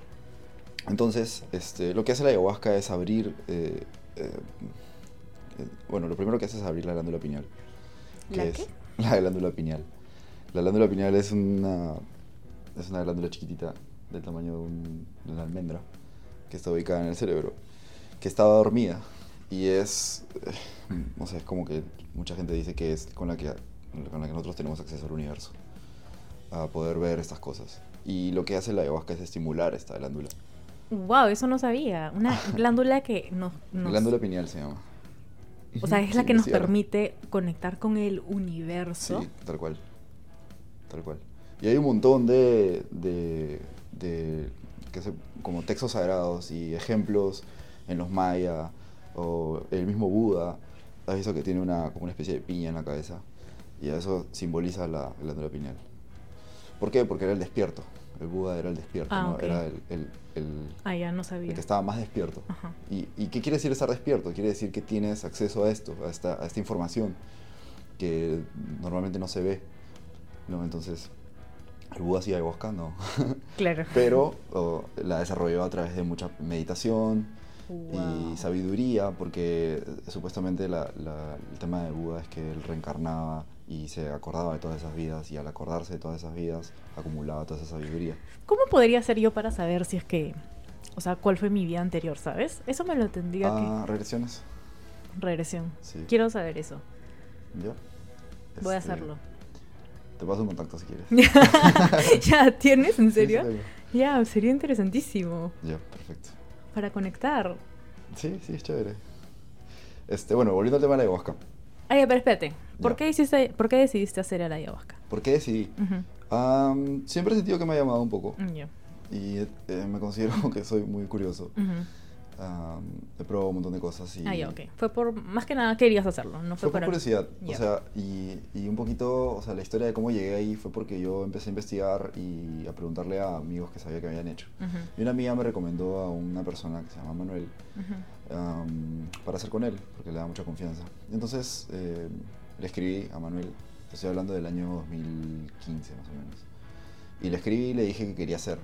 Entonces, este, lo que hace la ayahuasca es abrir, eh, eh, bueno, lo primero que hace es abrir la glándula pineal. que ¿La es qué? La glándula pineal. La glándula pineal es una, es una glándula chiquitita del tamaño de, un- de una almendra que está ubicada en el cerebro, que estaba dormida y es, eh, no sé, es como que mucha gente dice que es con la que, con la que nosotros tenemos acceso al universo, a poder ver estas cosas. Y lo que hace la ayahuasca es estimular esta glándula. Wow, eso no sabía. Una glándula que nos, nos- Glándula pineal se llama. O sea, es la que nos permite conectar con el universo. Sí, tal cual. Tal cual. Y hay un montón de, de, de que se- como textos sagrados y ejemplos en los maya o el mismo Buda. Has visto que tiene una, como una especie de piña en la cabeza y eso simboliza la glándula pineal. ¿Por qué? Porque era el despierto. El Buda era el despierto, Ah, ¿no? Era el, el- el- Ah, ya no el sabía. que estaba más despierto. Ajá. ¿Y, y qué quiere decir estar despierto? Quiere decir que tienes acceso a esto, a esta, a esta información que normalmente no se ve. ¿no? Entonces, el Buda hacía ayahuasca, no. Claro. Pero o, la desarrolló a través de mucha meditación Wow. y sabiduría, porque supuestamente la- la- el tema de Buda es que él reencarnaba y se acordaba de todas esas vidas y al acordarse de todas esas vidas acumulaba toda esa sabiduría. ¿Cómo podría ser yo para saber si es que, o sea, cuál fue mi vida anterior, ¿sabes? Eso me lo tendría Ah, regresiones. que regresión. Sí. Quiero saber eso. ¿Ya? Voy a Este, hacerlo. Te paso un contacto si quieres. ¿Ya tienes? ¿En Sí, sí, serio? tengo. Ya, sería interesantísimo Ya, perfecto. para conectar. Sí, sí, es chévere. Este, bueno, volviendo al tema de la ayahuasca. Ay, pero espérate. ¿Por qué, hiciste, ¿Por qué decidiste hacer el ayahuasca? ¿Por qué decidí? Ujú. Am, siempre he sentido que me ha llamado un poco Mm, Ya. y eh, me considero que soy muy curioso. Ujú. Am, he probado un montón de cosas y Ah, ya, ok. Fue por, más que nada querías hacerlo, no fue, fue por curiosidad. Ya. O sea, y, y un poquito, o sea, la historia de cómo llegué ahí fue porque yo empecé a investigar y a preguntarle a amigos que sabía que habían hecho. Ujú, Y una amiga me recomendó a una persona que se llama Manuel ujú. Am, para hacer con él, porque le da mucha confianza. Entonces eh, le escribí a Manuel, estoy hablando del año 2015 más o menos, y le escribí y le dije que quería hacer,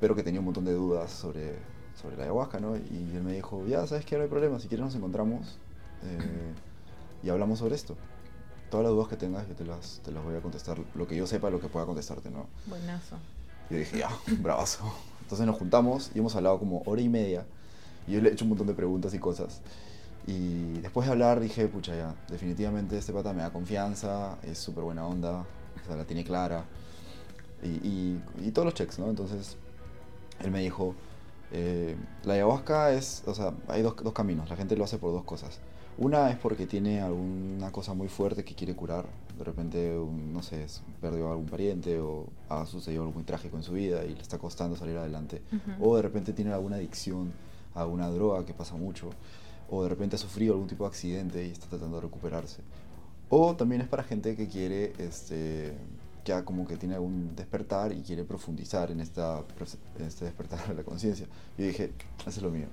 pero que tenía un montón de dudas sobre, sobre la ayahuasca, ¿no? Y él me dijo, ya, ¿sabes qué? No hay problema, si quieres nos encontramos eh, y hablamos sobre esto. Todas las dudas que tengas, yo te las, te las voy a contestar, lo que yo sepa, lo que pueda contestarte, ¿no? Buenazo. Yo dije, ya, bravazo. Entonces nos juntamos y hemos hablado como hora y media. Y yo le he hecho un montón de preguntas y cosas. Y después de hablar dije, pucha, ya, definitivamente este pata me da confianza, es súper buena onda, o sea, la tiene clara. Y, y, y todos los checks, ¿no? Entonces él me dijo, eh, la ayahuasca es, o sea, hay dos, dos caminos, la gente lo hace por dos cosas. Una es porque tiene alguna cosa muy fuerte que quiere curar. De repente, un- no sé, perdió a algún pariente o ha sucedido algo muy trágico en su vida y le está costando salir adelante. Ujú. O de repente tiene alguna adicción a alguna droga que pasa mucho. O de repente ha sufrido algún tipo de accidente y está tratando de recuperarse. O también es para gente que quiere, este, ya como que tiene algún despertar y quiere profundizar en, esta, en este despertar de la conciencia. Yo dije, eso es lo mío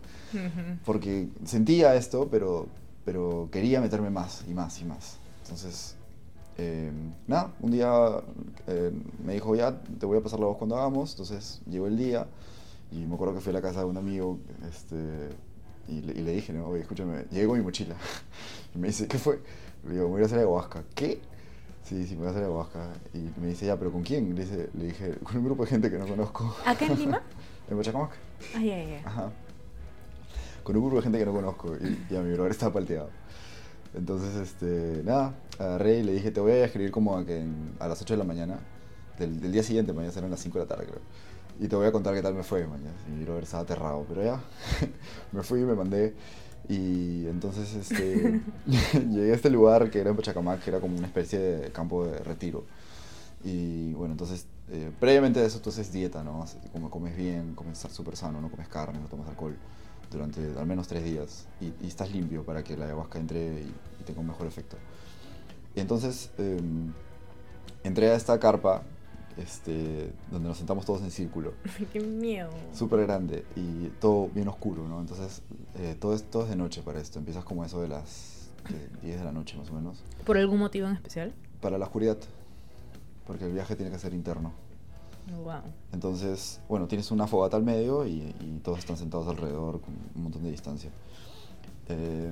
porque sentía esto, pero, pero quería meterme más y más y más. Entonces, eh, nada, un día eh, me dijo, ya, te voy a pasar la voz cuando hagamos. Entonces, llegó el día y me acuerdo que fui a la casa de un amigo este, y, le, y le dije, no, oye, escúchame, llegué con mi mochila. Y me dice, ¿qué fue? Le digo, me voy a hacer ayahuasca. ¿Qué? Sí, sí, me voy a hacer ayahuasca. Y me dice, ya, ¿pero con quién? Le, dice, le dije, con un grupo de gente que no conozco. ¿Acá en Lima? en Pachacamac. Ay, ay, ay. Ajá. Con un grupo de gente que no conozco y, y a mi brother estaba palteado. Entonces, este, nada, agarré y le dije, te voy a escribir como a, que en- a las 8 de la mañana, del, del día siguiente, mañana serán las 5 de la tarde, creo. Y te voy a contar qué tal me fue, mañana. Y brother estaba aterrado, pero ya, me fui me mandé. Y entonces, este, llegué a este lugar que era en Pachacamac, que era como una especie de campo de retiro. Y bueno, entonces, eh, previamente de eso, tú haces dieta, ¿no? Como comes bien, comes súper sano, no comes carne, no tomas alcohol durante al menos tres días. Y, y estás limpio para que la ayahuasca entre y, y tenga un mejor efecto. Y entonces, eh, entré a esta carpa, este, donde nos sentamos todos en círculo, Qué miedo. súper grande y todo bien oscuro, ¿no? Entonces, eh, todo, es, todo es de noche para esto. Empiezas como eso de las eh, 10 de la noche, más o menos. ¿Por algún motivo en especial? Para la oscuridad, porque el viaje tiene que ser interno. Wow. Entonces, bueno, tienes una fogata al medio y, y todos están sentados alrededor con un montón de distancia. Eh,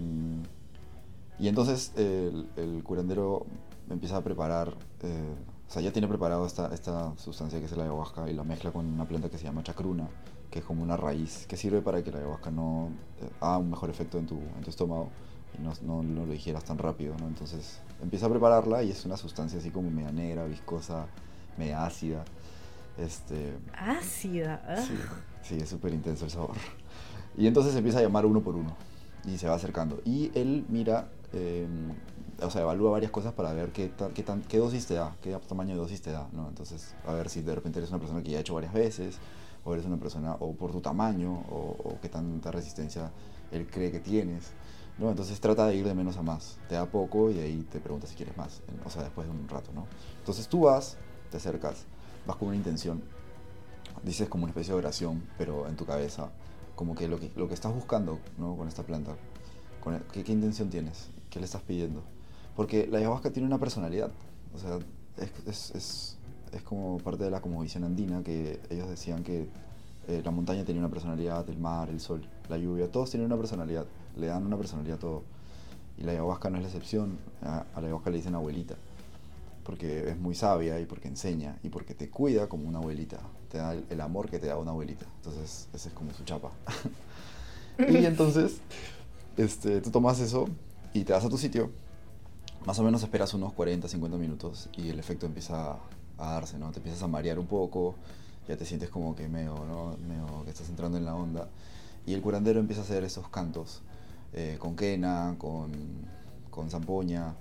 y entonces el, el curandero empieza a preparar, eh, o sea, ya tiene preparado esta, esta sustancia que es la ayahuasca y la mezcla con una planta que se llama chacruna, que es como una raíz que sirve para que la ayahuasca no eh, haga un mejor efecto en tu, en tu estómago y no, no, no lo digieras tan rápido, ¿no? Entonces empieza a prepararla y es una sustancia así como media negra, viscosa, media ácida. Este, Ácida. ah. Sí, sí, es súper intenso el sabor. Y entonces empieza a llamar uno por uno y se va acercando. Y él mira, eh, o sea, evalúa varias cosas para ver qué, qué, tan, qué dosis te da, qué tamaño de dosis te da, ¿no? Entonces, a ver si de repente eres una persona que ya ha hecho varias veces, o eres una persona, o por tu tamaño, o, qué tanta resistencia él cree que tienes, ¿no? Entonces trata de ir de menos a más. Te da poco y ahí te pregunta si quieres más, o sea, después de un rato, ¿no? Entonces tú vas, te acercas, vas con una intención, dices como una especie de oración, pero en tu cabeza, como que lo que, lo que estás buscando ¿no? con esta planta, ¿qué, ¿qué intención tienes? ¿Qué le estás pidiendo? Porque la ayahuasca tiene una personalidad, o sea, es, es, es, es como parte de la cosmovisión andina, que ellos decían que eh, la montaña tenía una personalidad, el mar, el sol, la lluvia, todos tienen una personalidad, le dan una personalidad a todo. Y la ayahuasca no es la excepción, a, a la ayahuasca le dicen abuelita porque es muy sabia y porque enseña y porque te cuida como una abuelita. Te da el, el amor que te da una abuelita. Entonces, ese es como su chapa. y entonces, este, tú tomas eso y te vas a tu sitio. Más o menos esperas unos 40, 50 minutos y el efecto empieza a, darse, ¿no? Te empiezas a marear un poco, ya te sientes como que medio, ¿no? Medio que estás entrando en la onda. Y el curandero empieza a hacer esos cantos eh, con quena, con, con zampoña.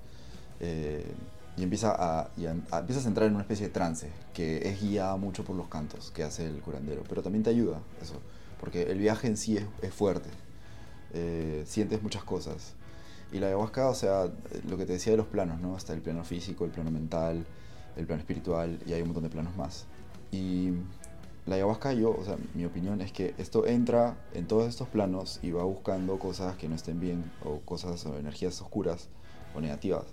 eh, y empieza a, y a- empiezas a entrar en una especie de trance que es guiada mucho por los cantos que hace el curandero, pero también te ayuda eso, porque el viaje en sí es, es fuerte, eh, sientes muchas cosas. Y la ayahuasca, o sea, lo que te decía de los planos, ¿no? Está el plano físico, el plano mental, el plano espiritual y hay un montón de planos más. Y la ayahuasca, yo, o sea, mi opinión es que esto entra en todos estos planos y va buscando cosas que no estén bien o cosas o energías oscuras o negativas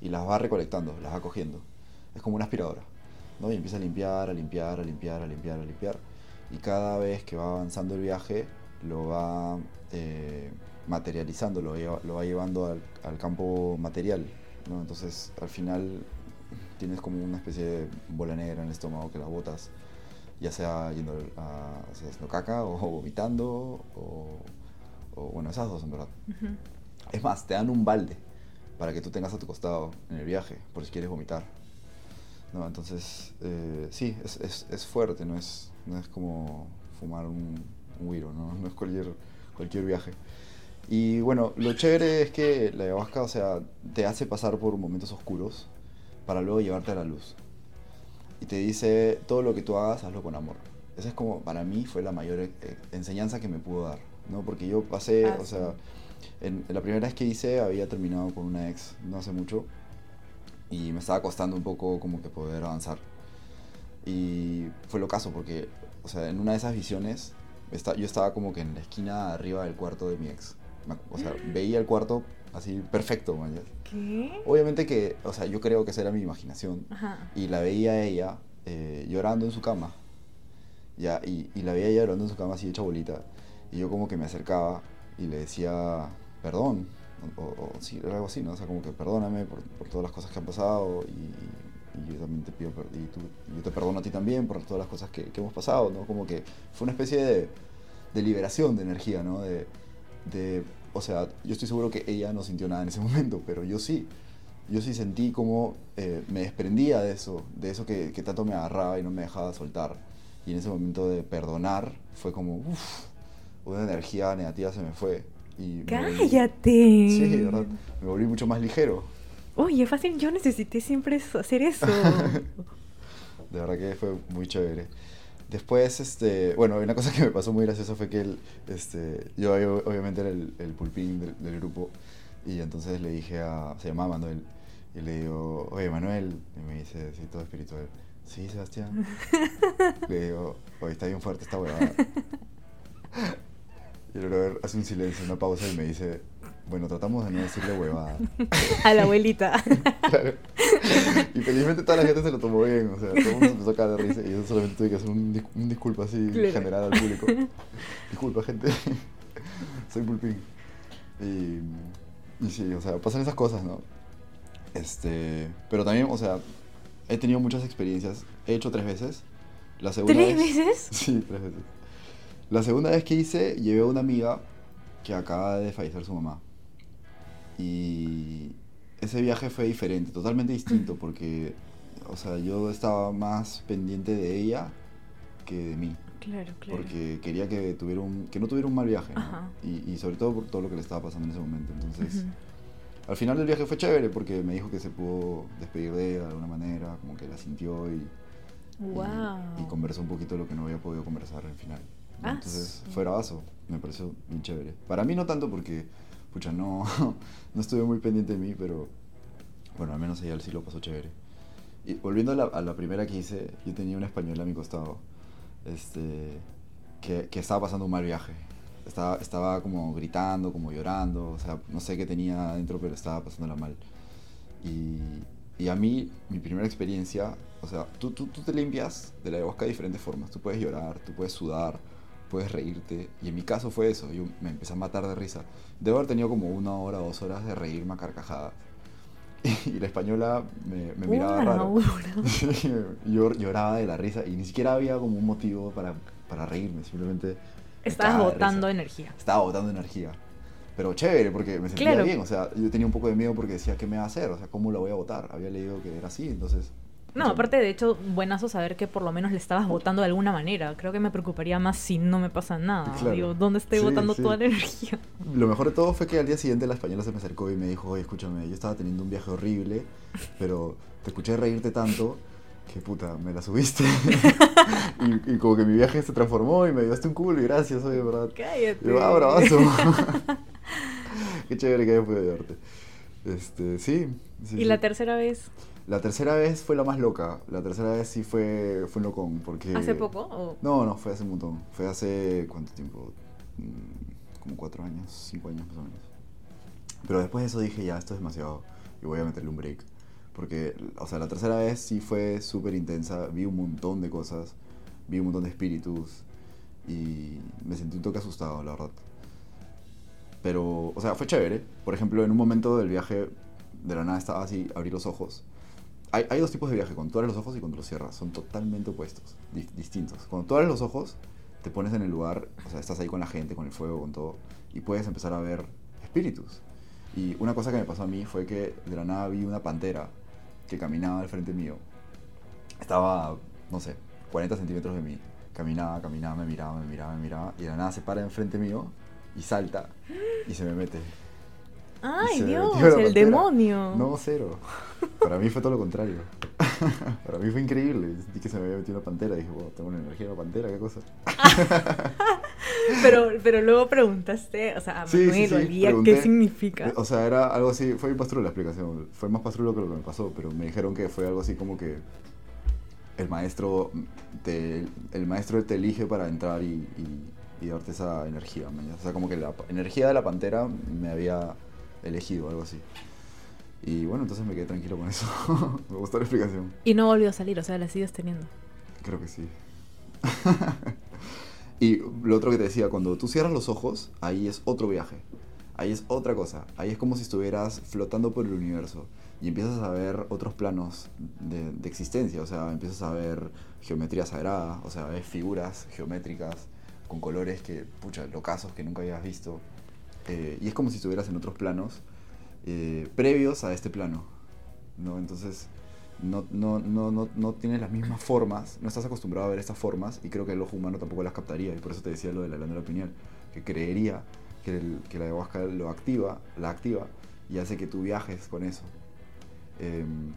y las va recolectando, las va cogiendo. Es como una aspiradora, ¿no? Y empieza a limpiar, a limpiar, a limpiar, a limpiar, a limpiar. Y cada vez que va avanzando el viaje, lo va eh, materializando, lo, lleva- lo va llevando al, al campo material. ¿no? Entonces, al final, tienes como una especie de bola negra en el estómago que la botas, ya sea yendo a, haciendo caca o vomitando, o, o, bueno, esas dos en verdad. Es más, te dan un balde para que tú tengas a tu costado en el viaje, por si quieres vomitar. No, entonces, eh, sí, es, es, es fuerte, no es, no es como fumar un, un ¿no? No es cualquier, cualquier viaje. Y bueno, lo chévere es que la ayahuasca, o sea, te hace pasar por momentos oscuros para luego llevarte a la luz. Y te dice, todo lo que tú hagas, hazlo con amor. Esa es como, para mí, fue la mayor eh, enseñanza que me pudo dar, ¿no? Porque yo pasé, Ah, o sí. sea, en, en la primera vez que hice había terminado con una ex no hace mucho y me estaba costando un poco como que poder avanzar. Y fue lo caso porque, o sea, en una de esas visiones, esta- yo estaba como que en la esquina arriba del cuarto de mi ex. O sea, veía el cuarto así perfecto, ya. ¿Qué? Obviamente que, o sea, yo creo que esa era mi imaginación. Ajá. Y la veía ella eh, llorando en su cama. Ya, y, y la veía ella llorando en su cama así hecha bolita. Y yo como que me acercaba y le decía, perdón. O, o- sí, era algo así, ¿no? O sea, como que perdóname por, por todas las cosas que han pasado. Y, y yo también te pido, y, tú, y yo te perdono a ti también por todas las cosas que, que hemos pasado, ¿no? Como que fue una especie de, de liberación de energía, ¿no? De, de, o sea, yo estoy seguro que ella no sintió nada en ese momento, pero yo sí yo sí sentí como eh, me desprendía de eso, de eso que, que tanto me agarraba y no me dejaba soltar. Y en ese momento de perdonar fue como, uff, una energía negativa se me fue. Y me volví- ¡Cállate! Sí, de verdad, me volví mucho más ligero. Oye, fácil, yo necesité siempre eso- hacer eso. De verdad que fue muy chévere. Después, este, bueno, una cosa que me pasó muy graciosa fue que el, este, yo ob- obviamente era el, el pulpín del, del grupo y entonces le dije a, se llamaba Manuel, y le digo, oye Manuel, y me dice, sí, todo espiritual. Sí, Sebastián. le digo, oye, está bien fuerte esta huevada. Y el brother hace un silencio, una pausa y me dice, bueno, tratamos de no decirle huevada. A la abuelita. Claro. Y felizmente toda la gente se lo tomó bien, o sea, todo el mundo se empezó a caer de risa y yo solamente tuve que hacer un, dis- un disculpa así Claro. general al público. Disculpa, gente. Soy pulpín. Y, y sí, o sea, pasan esas cosas, ¿no? Este, pero también, o sea, he tenido muchas experiencias. He hecho tres veces. La segunda ¿Tres vez- veces? Sí, tres veces. La segunda vez que hice, llevé a una amiga que acaba de fallecer su mamá. Y ese viaje fue diferente, totalmente distinto, porque, o sea, yo estaba más pendiente de ella que de mí. Claro, claro. Porque quería que, tuviera un, que no tuviera un mal viaje, ¿no? Ajá. Y, y sobre todo por todo lo que le estaba pasando en ese momento. Entonces, Ujú. al final del viaje fue chévere porque me dijo que se pudo despedir de ella de alguna manera, como que la sintió y, y- Wow. y, conversó un poquito lo que no había podido conversar al final. Ah, Entonces sí. fue bravazo, me pareció bien chévere. Para mí no tanto porque, pucha, no, no estuve muy pendiente de mí, pero bueno, al menos ella sí lo pasó chévere. Y volviendo a la, primera que hice, yo tenía una española a mi costado, este, que, que estaba pasando un mal viaje. Estaba, estaba como gritando, como llorando, o sea, no sé qué tenía adentro, pero estaba pasándola mal. Y, y a mí, mi primera experiencia, o sea, tú, tú, tú te limpias de la ayahuasca de diferentes formas. Tú puedes llorar, tú puedes sudar, puedes reírte. Y en mi caso fue eso, yo me empecé a matar de risa. Debo haber tenido como una hora, dos horas de reírme a carcajadas. Y la española me, me miraba Una raro. yo lloraba de la risa y ni siquiera había como un motivo para, para reírme, simplemente... me Estabas botando energía. Estaba botando energía. Pero chévere, porque me sentía Claro. bien. O sea, yo tenía un poco de miedo porque decía, ¿qué me va a hacer? O sea, ¿cómo la voy a votar? Había leído que era así, entonces... No, aparte de hecho, buenazo saber que por lo menos le estabas votando de alguna manera. Creo que me preocuparía más si no me pasa nada. Claro. Digo, ¿dónde estoy Sí, sí. toda la energía? Lo mejor de todo fue que al día siguiente la española se me acercó y me dijo, oye, escúchame, yo estaba teniendo un viaje horrible, pero te escuché reírte tanto que puta, me la subiste. y, y como que mi viaje se transformó y me ayudaste un culo y gracias, oye, verdad. Cállate. Y yo, ah, bravazo. Qué chévere que haya podido ayudarte. Este, sí. sí, ¿Y sí. la tercera vez? La tercera vez fue la más loca. La tercera vez sí fue, fue un locón, porque... ¿Hace poco? o- No, no, fue hace un montón. Fue hace, ¿cuánto tiempo? Mm, Como cuatro años, cinco años más o menos. Pero después de eso dije, ya, esto es demasiado. Y voy a meterle un break. Porque, o sea, la tercera vez sí fue súper intensa. Vi un montón de cosas. Vi un montón de espíritus. y me sentí un toque asustado, la verdad. Pero, o sea, fue chévere. Por ejemplo, en un momento del viaje, de la nada estaba así, abrí los ojos. Hay, hay dos tipos de viaje, cuando tú abres los ojos y cuando los cierras. Son totalmente opuestos, di- distintos. Cuando tú abres los ojos, te pones en el lugar, o sea, estás ahí con la gente, con el fuego, con todo, y puedes empezar a ver espíritus. Y una cosa que me pasó a mí fue que de la nada vi una pantera que caminaba al frente mío. Estaba, no sé, 40 centímetros de mí. Caminaba, caminaba, me miraba, me miraba, me miraba. Y de la nada se para enfrente mío y salta y se me mete. ¡Ay, Dios! El pantera. demonio. No, cero. Para mí fue todo lo contrario. Para mí fue increíble. Sentí que se me había metido una pantera. Dije, wow, tengo una energía de una pantera, qué cosa. Pero, pero luego preguntaste, o sea, a Sí, sí, Manuel sí, pregunté. ¿qué significa? O sea, era algo así, fue bien pastrulo la explicación, fue más pastrulo que lo que me pasó, pero me dijeron que fue algo así como que el maestro te, el maestro te elige para entrar y, y- y darte esa energía, ¿me? O sea, como que la energía de la pantera me había elegido, algo así. Y bueno, entonces me quedé tranquilo con eso. me gustó la explicación. Y no volvió a salir, o sea, la sigues teniendo. Creo que sí. y lo otro que te decía, cuando tú cierras los ojos, ahí es otro viaje. Ahí es otra cosa. Ahí es como si estuvieras flotando por el universo. Y empiezas a ver otros planos de, de existencia. O sea, empiezas a ver geometría sagrada. O sea, ves figuras geométricas con colores que, pucha, locazos que nunca habías visto. Eh, y es como si estuvieras en otros planos eh, previos a este plano. ¿no? Entonces, no, no, no, no, tienes las mismas formas, no estás acostumbrado a ver estas formas y creo que el ojo humano tampoco las captaría y por eso te decía lo de la glándula pineal, que creería que, que la ayahuasca lo activa, la activa y hace que tú viajes con eso. Em,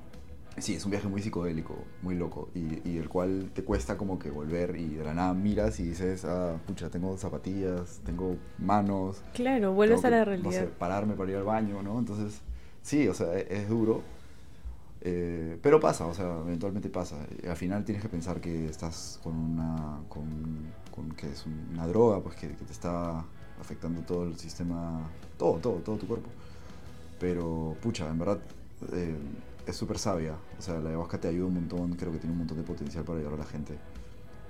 sí, es un viaje muy psicodélico, muy loco y, y el cual te cuesta como que volver y de la nada miras y dices, ah, pucha, tengo zapatillas, tengo manos, Claro, vuelves a la realidad. No sé, pararme para ir al baño, ¿no? Entonces, sí, o sea, e- es, duro. eh, pero pasa, o sea, eventualmente pasa. Al final tienes que pensar que estás con una. con, con que es una droga, pues que, que te está afectando todo el sistema. todo, todo, todo tu cuerpo. Pero, pucha, en verdad. eh, es súper sabia. O sea, la ayahuasca te ayuda un montón, creo que tiene un montón de potencial para ayudar a la gente.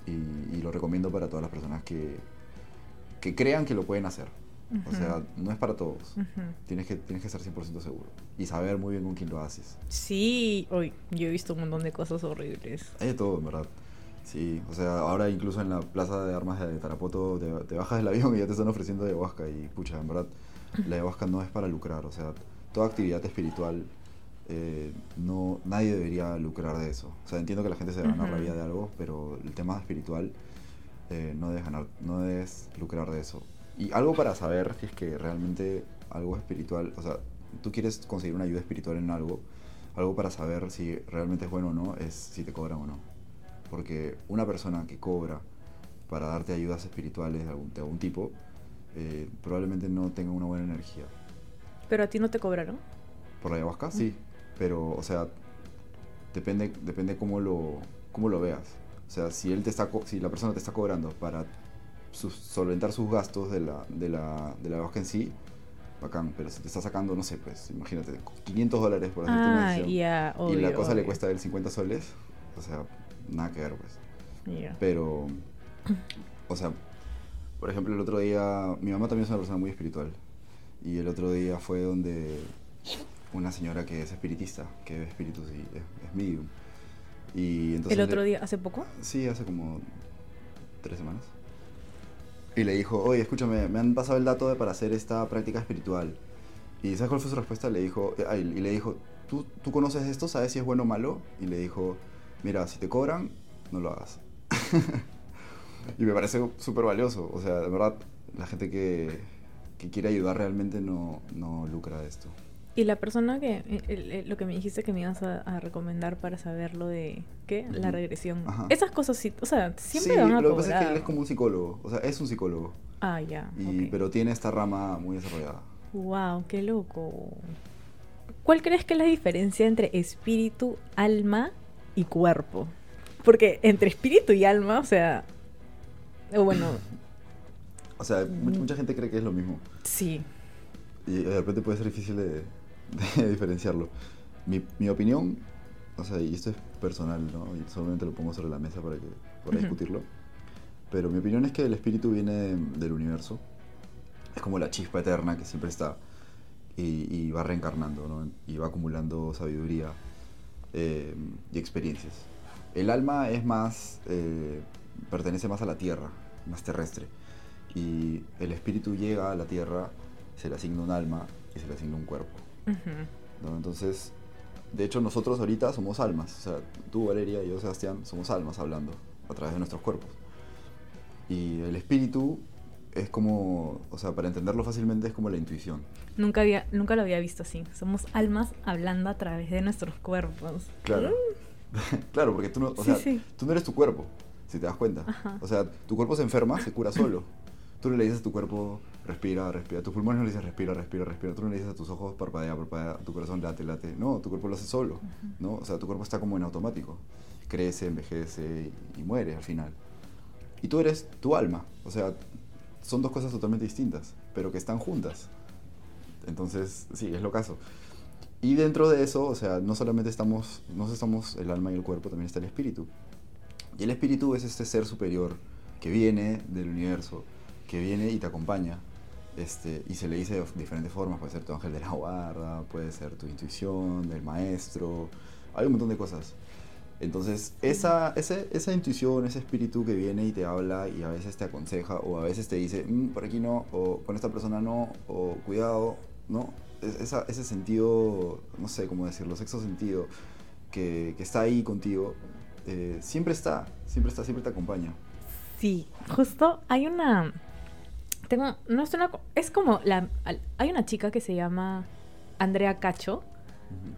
Y, y lo recomiendo para todas las personas que, que crean que lo pueden hacer. O Ujú. sea, no es para todos. Ujú. Tienes que, tienes que estar 100% seguro. Y saber muy bien con quién lo haces. Sí, hoy yo he visto un montón de cosas horribles. Hay de todo, en verdad. Sí, o sea, ahora incluso en la plaza de armas de Tarapoto te, te bajas del avión y ya te están ofreciendo ayahuasca. Y pucha, en verdad, la ayahuasca no es para lucrar. O sea, toda actividad espiritual, eh, no, nadie debería lucrar de eso. O sea, entiendo que la gente se gana la Ujú. vida de algo, pero el tema espiritual eh, no debes ganar, no debes lucrar de eso. Y algo para saber si es que realmente algo espiritual, o sea, tú quieres conseguir una ayuda espiritual en algo, algo para saber si realmente es bueno o no, es si te cobran o no. Porque una persona que cobra para darte ayudas espirituales de algún, de algún tipo, eh, probablemente no tenga una buena energía. Pero a ti no te cobraron. Por la ayahuasca, sí. Pero, o sea, depende, depende cómo lo, cómo lo veas. O sea, si él te está, si la persona te está cobrando para sus- solventar sus gastos de la, de la, de la ayahuasca en sí, bacán. Pero si te está sacando, no sé, pues, imagínate, 500 dólares por hacerte una Ah, sesión, ya, y la obvio, cosa le obvio. cuesta a él 50 soles, o sea, nada que ver, pues. Ya. Pero, o sea, por ejemplo, el otro día, mi mamá también es una persona muy espiritual. Y el otro día fue donde una señora que es espiritista, que ve espíritus y es, es medium. Y entonces ¿El otro día, hace poco? Sí, hace como tres semanas. Y le dijo, oye, escúchame, me han pasado el dato de para hacer esta práctica espiritual. Y ¿sabes cuál fue su respuesta? Le dijo, eh, y le dijo, ¿Tú, ¿tú conoces esto? ¿Sabes si es bueno o malo? Y le dijo, mira, si te cobran, no lo hagas. y me parece súper valioso. O sea, de verdad, la gente que, que quiere ayudar realmente no, no lucra de esto. Y la persona que, eh, el- el- lo que me dijiste que me ibas a, a recomendar para saber lo de, ¿qué? La regresión. Ajá. Esas cosas sí, o sea, siempre sí, van a lo que pasa es que él es como un psicólogo. O sea, es un psicólogo. Ah, ya. Pero tiene esta rama muy desarrollada. Wow, qué loco. ¿Cuál crees que es la diferencia entre espíritu, alma y cuerpo? Porque entre espíritu y alma, o sea, o bueno, O sea, mucha gente cree que es lo mismo. sí. Y de repente puede ser difícil de, de diferenciarlo. Mi, mi opinión, o sea, y esto es personal, ¿no? Y solamente lo pongo sobre la mesa para, que, para Ujú. discutirlo. Pero mi opinión es que el espíritu viene del universo. Es como la chispa eterna que siempre está y, y va reencarnando, ¿no? Y va acumulando sabiduría eh, y experiencias. El alma es más, eh, pertenece más a la tierra, más terrestre. Y el espíritu llega a la tierra, se le asigna un alma y se le asigna un cuerpo. Entonces, de hecho nosotros ahorita somos almas. O sea, tú Valeria y yo Sebastián somos almas hablando a través de nuestros cuerpos. Y el espíritu es como, o sea, para entenderlo fácilmente es como la intuición. Nunca, había, nunca lo había visto así. Somos almas hablando a través de nuestros cuerpos. Claro. claro, porque tú no, o Sí, sea, sí. tú no eres tu cuerpo, si te das cuenta. Ajá. O sea, tu cuerpo se enferma, se cura solo. Tú no le dices a tu cuerpo, respira, respira. Tus pulmones no le dices, respira, respira, respira. Tú no le dices a tus ojos, parpadea, parpadea. Tu corazón, late, late. No, tu cuerpo lo hace solo. ¿no? O sea, tu cuerpo está como en automático. Crece, envejece y, y muere al final. Y tú eres tu alma. O sea, son dos cosas totalmente distintas, pero que están juntas. Entonces, sí, es lo caso. Y dentro de eso, o sea, no solamente estamos, no estamos el alma y el cuerpo, también está el espíritu. Y el espíritu es este ser superior que viene del universo, que viene y te acompaña. Este, y se le dice de diferentes formas, puede ser tu ángel de la guarda, puede ser tu intuición, del maestro, hay un montón de cosas. Entonces, esa, ese- esa intuición, ese espíritu que viene y te habla y a veces te aconseja o a veces te dice, "Mm, por aquí no, o con esta persona no, o cuidado, ¿no? Es- esa- ese sentido, no sé cómo decirlo, sexto sentido que, que está ahí contigo, eh, siempre está, siempre está, siempre te acompaña. Sí, justo hay una. Tengo. No es una. Es como la. Hay una chica que se llama Andrea Cacho.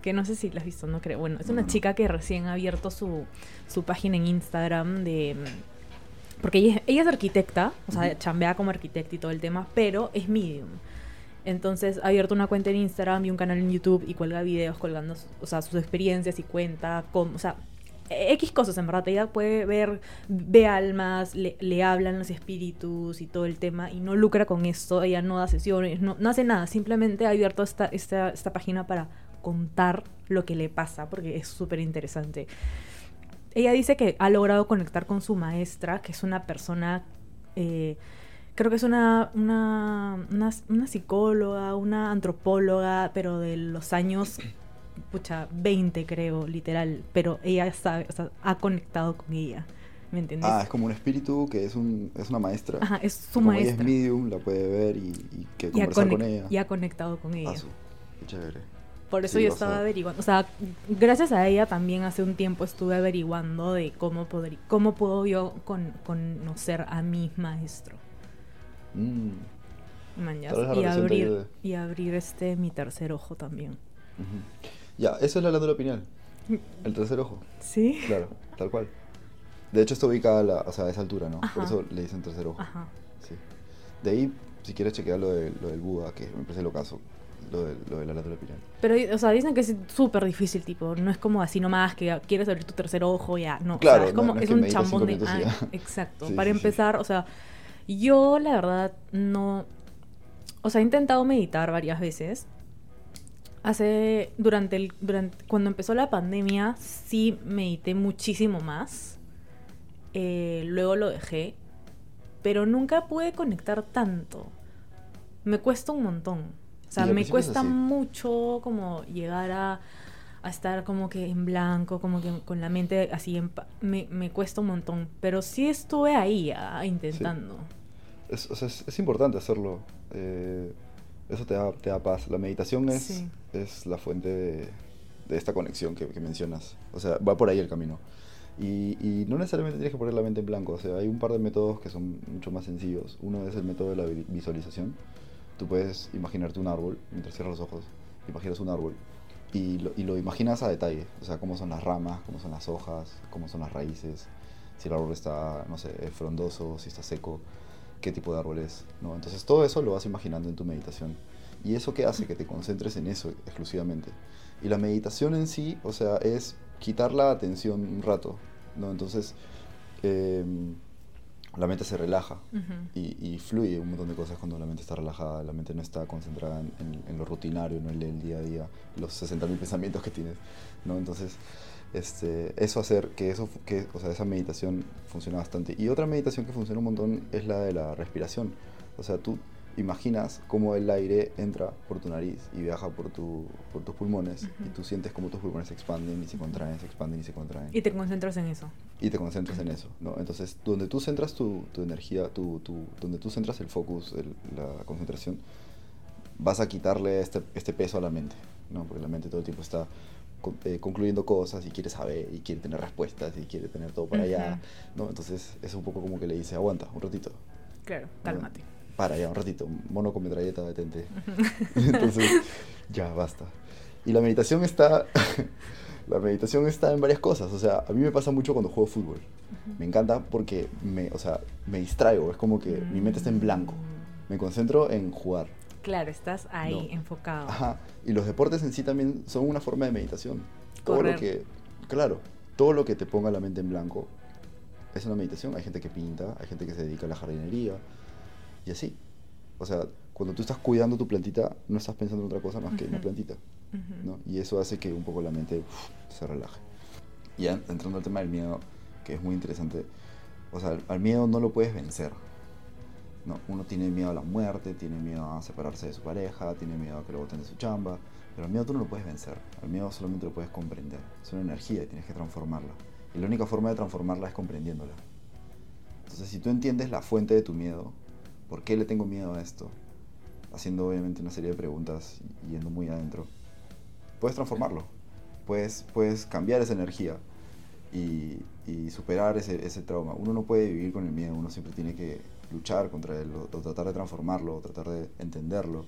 Que no sé si la has visto, no creo. Bueno, es una chica que recién ha abierto su, su página en Instagram de. Porque ella, es- ella es arquitecta, o sea, chambea como arquitecta y todo el tema, pero es medium. Entonces ha abierto una cuenta en Instagram y un canal en YouTube y cuelga videos colgando o sea, sus experiencias y cuenta cómo, o sea, X cosas en verdad. Ella puede ver, ve almas, le, le hablan los espíritus y todo el tema y no lucra con esto. Ella no da sesiones, no, no hace nada. Simplemente ha abierto esta, esta, esta página para contar lo que le pasa porque es súper interesante. Ella dice que ha logrado conectar con su maestra, que es una persona, eh, creo que es una, una, una psicóloga, una antropóloga, pero de los años, pucha, 20 creo, literal. Pero ella sabe, o sea, ha conectado con ella, ¿me entiendes? Ah, es como un espíritu que es, un, es una maestra. Ajá, es su como ella es maestra. medium, la puede ver y, y que y, conversar con ella. y ha conectado con ella. Ah, su, qué chévere. Por eso Sí, yo estaba averiguando, o sea, gracias a ella también hace un tiempo estuve averiguando de cómo podría, cómo puedo yo con, conocer a mi maestro, Mm, mañas, y abrir ayude. y abrir este mi tercer ojo también. ujú. Ya, eso es la glándula pineal. El tercer ojo. ¿Sí? Claro, tal cual. De hecho, está ubicada a, la, o sea, a esa altura, ¿no? Ajá. Por eso le dicen tercer ojo. Ajá. Sí. De ahí, si quieres chequear lo, de, lo del Buda, que me parece lo caso, lo de, lo de la glándula pineal. Pero, o sea, dicen que es súper difícil, tipo, no es como así nomás que quieres abrir tu tercer ojo, ya, no. o sea, Claro, es no- como, no es es que un chambón de... ah, exacto. Sí, Para sí, sí. empezar, o sea, yo la verdad no... O sea, he intentado meditar varias veces. Hace, durante el, durante, cuando empezó la pandemia, sí medité muchísimo más. Eh, luego lo dejé. Pero nunca pude conectar tanto. Me cuesta un montón. O sea, me cuesta mucho como llegar a, a estar como que en blanco, como que con la mente así en pa- me, me cuesta un montón. Pero sí estuve ahí ah, intentando. Es, o sea, es, es importante hacerlo. eh, eso te da, te da paz. La meditación es, Sí. es la fuente de, de esta conexión que, que mencionas. O sea, va por ahí el camino. Y, y no necesariamente tienes que poner la mente en blanco. O sea, hay un par de métodos que son mucho más sencillos. Uno es el método de la vi- visualización. Tú puedes imaginarte un árbol, mientras cierras los ojos, imaginas un árbol y lo, y lo imaginas a detalle. O sea, cómo son las ramas, cómo son las hojas, cómo son las raíces, si el árbol está, no sé, frondoso, si está seco, qué tipo de árbol es. ¿no? Entonces todo eso lo vas imaginando en tu meditación. ¿Y eso qué hace? Que te concentres en eso exclusivamente. Y la meditación en sí, o sea, es quitar la atención un rato. ¿no? Entonces, em, la mente se relaja y, y fluye un montón de cosas cuando la mente está relajada, la mente no está concentrada en, en- en lo rutinario, no en el día a día, los 60.000 pensamientos que tienes, ¿no? Entonces, este, eso hacer que eso, que, o sea, esa meditación funciona bastante. Y otra meditación que funciona un montón es la de la respiración. O sea, tú imaginas cómo el aire entra por tu nariz y viaja por, tu, por tus pulmones y tú sientes cómo tus pulmones se expanden y se contraen, se expanden y se contraen. Y te concentras en eso. Y te concentras en eso, ¿no? Entonces, donde tú centras tu, tu energía, tu, tu, donde tú centras el focus, el, la concentración, vas a quitarle este, este peso a la mente, ¿no? Porque la mente todo el tiempo está concluyendo cosas y quiere saber y quiere tener respuestas y quiere tener todo para allá, ¿no? Entonces es un poco como que le dice, aguanta un ratito. Claro, cálmate. Para ya, un ratito, mono con metralleta, detente. Entonces, ya, basta. Y la meditación está, la meditación está en varias cosas, o sea, a mí me pasa mucho cuando juego fútbol. Me encanta porque me, o sea, me distraigo, es como que mi mente está en blanco. Mm. Me concentro en jugar. Claro, estás ahí enfocado. Ajá. Y los deportes en sí también son una forma de meditación. Todo lo que, claro, todo lo que te ponga la mente en blanco es una meditación. Hay gente que pinta, hay gente que se dedica a la jardinería y así. O sea, cuando tú estás cuidando tu plantita, no estás pensando en otra cosa más que en la plantita. ¿no? Y eso hace que un poco la mente se relaje. Y ya entrando al tema del miedo, que es muy interesante, o sea, al miedo no lo puedes vencer. No, uno tiene miedo a la muerte, tiene miedo a separarse de su pareja, tiene miedo a que lo boten de su chamba, pero el miedo tú no lo puedes vencer, el miedo solamente lo puedes comprender. Es una energía y tienes que transformarla. Y la única forma de transformarla es comprendiéndola. Entonces, si tú entiendes la fuente de tu miedo, ¿por qué le tengo miedo a esto? Haciendo obviamente una serie de preguntas y yendo muy adentro, puedes transformarlo. Puedes, puedes cambiar esa energía y, y superar ese, ese trauma. Uno no puede vivir con el miedo, uno siempre tiene que luchar contra él, o, tratar de transformarlo, o tratar de entenderlo,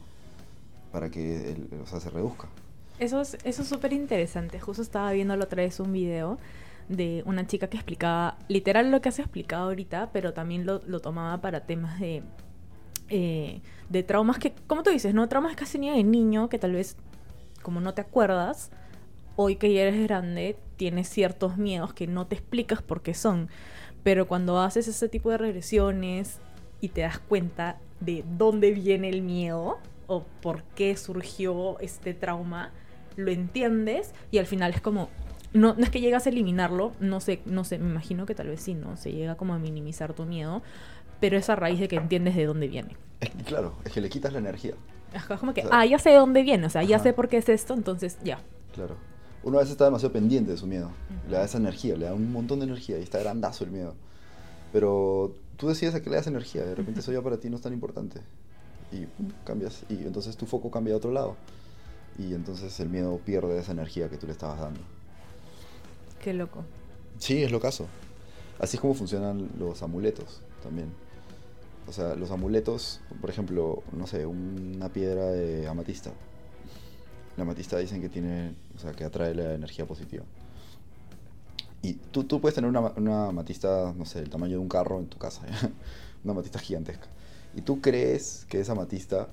para que él, o sea, se reduzca. Eso es eso es súper interesante. Justo estaba viendo la otra vez un video de una chica que explicaba literal lo que has explicado ahorita, pero también lo, lo tomaba para temas de, eh, de traumas que, como tú dices, ¿no? Traumas que has tenido de niño que tal vez, como no te acuerdas, hoy que ya eres grande, tienes ciertos miedos que no te explicas por qué son. Pero cuando haces ese tipo de regresiones y te das cuenta de dónde viene el miedo o por qué surgió este trauma, lo entiendes y al final es como, no, no es que llegas a eliminarlo, no sé, no sé, me imagino que tal vez sí, ¿no? Se llega como a minimizar tu miedo, pero es a raíz de que entiendes de dónde viene. claro, es que le quitas la energía. Es como que, ah, ya sé de dónde viene, o sea, ya sé por qué es esto, entonces ya. Claro. Uno a veces está demasiado pendiente de su miedo, le da esa energía, le da un montón de energía y está grandazo el miedo. Pero tú decides a qué le das energía, de repente eso ya para ti no es tan importante. Y cambias, y entonces tu foco cambia a otro lado. Y entonces el miedo pierde esa energía que tú le estabas dando. Qué loco. Sí, es lo caso. Así es como funcionan los amuletos también. O sea, los amuletos, por ejemplo, no sé, una piedra de amatista. La amatista dicen que tiene, o sea, que atrae la energía positiva. Y tú, tú puedes tener una, una amatista, no sé, el tamaño de un carro en tu casa, una amatista gigantesca. Y tú crees que esa amatista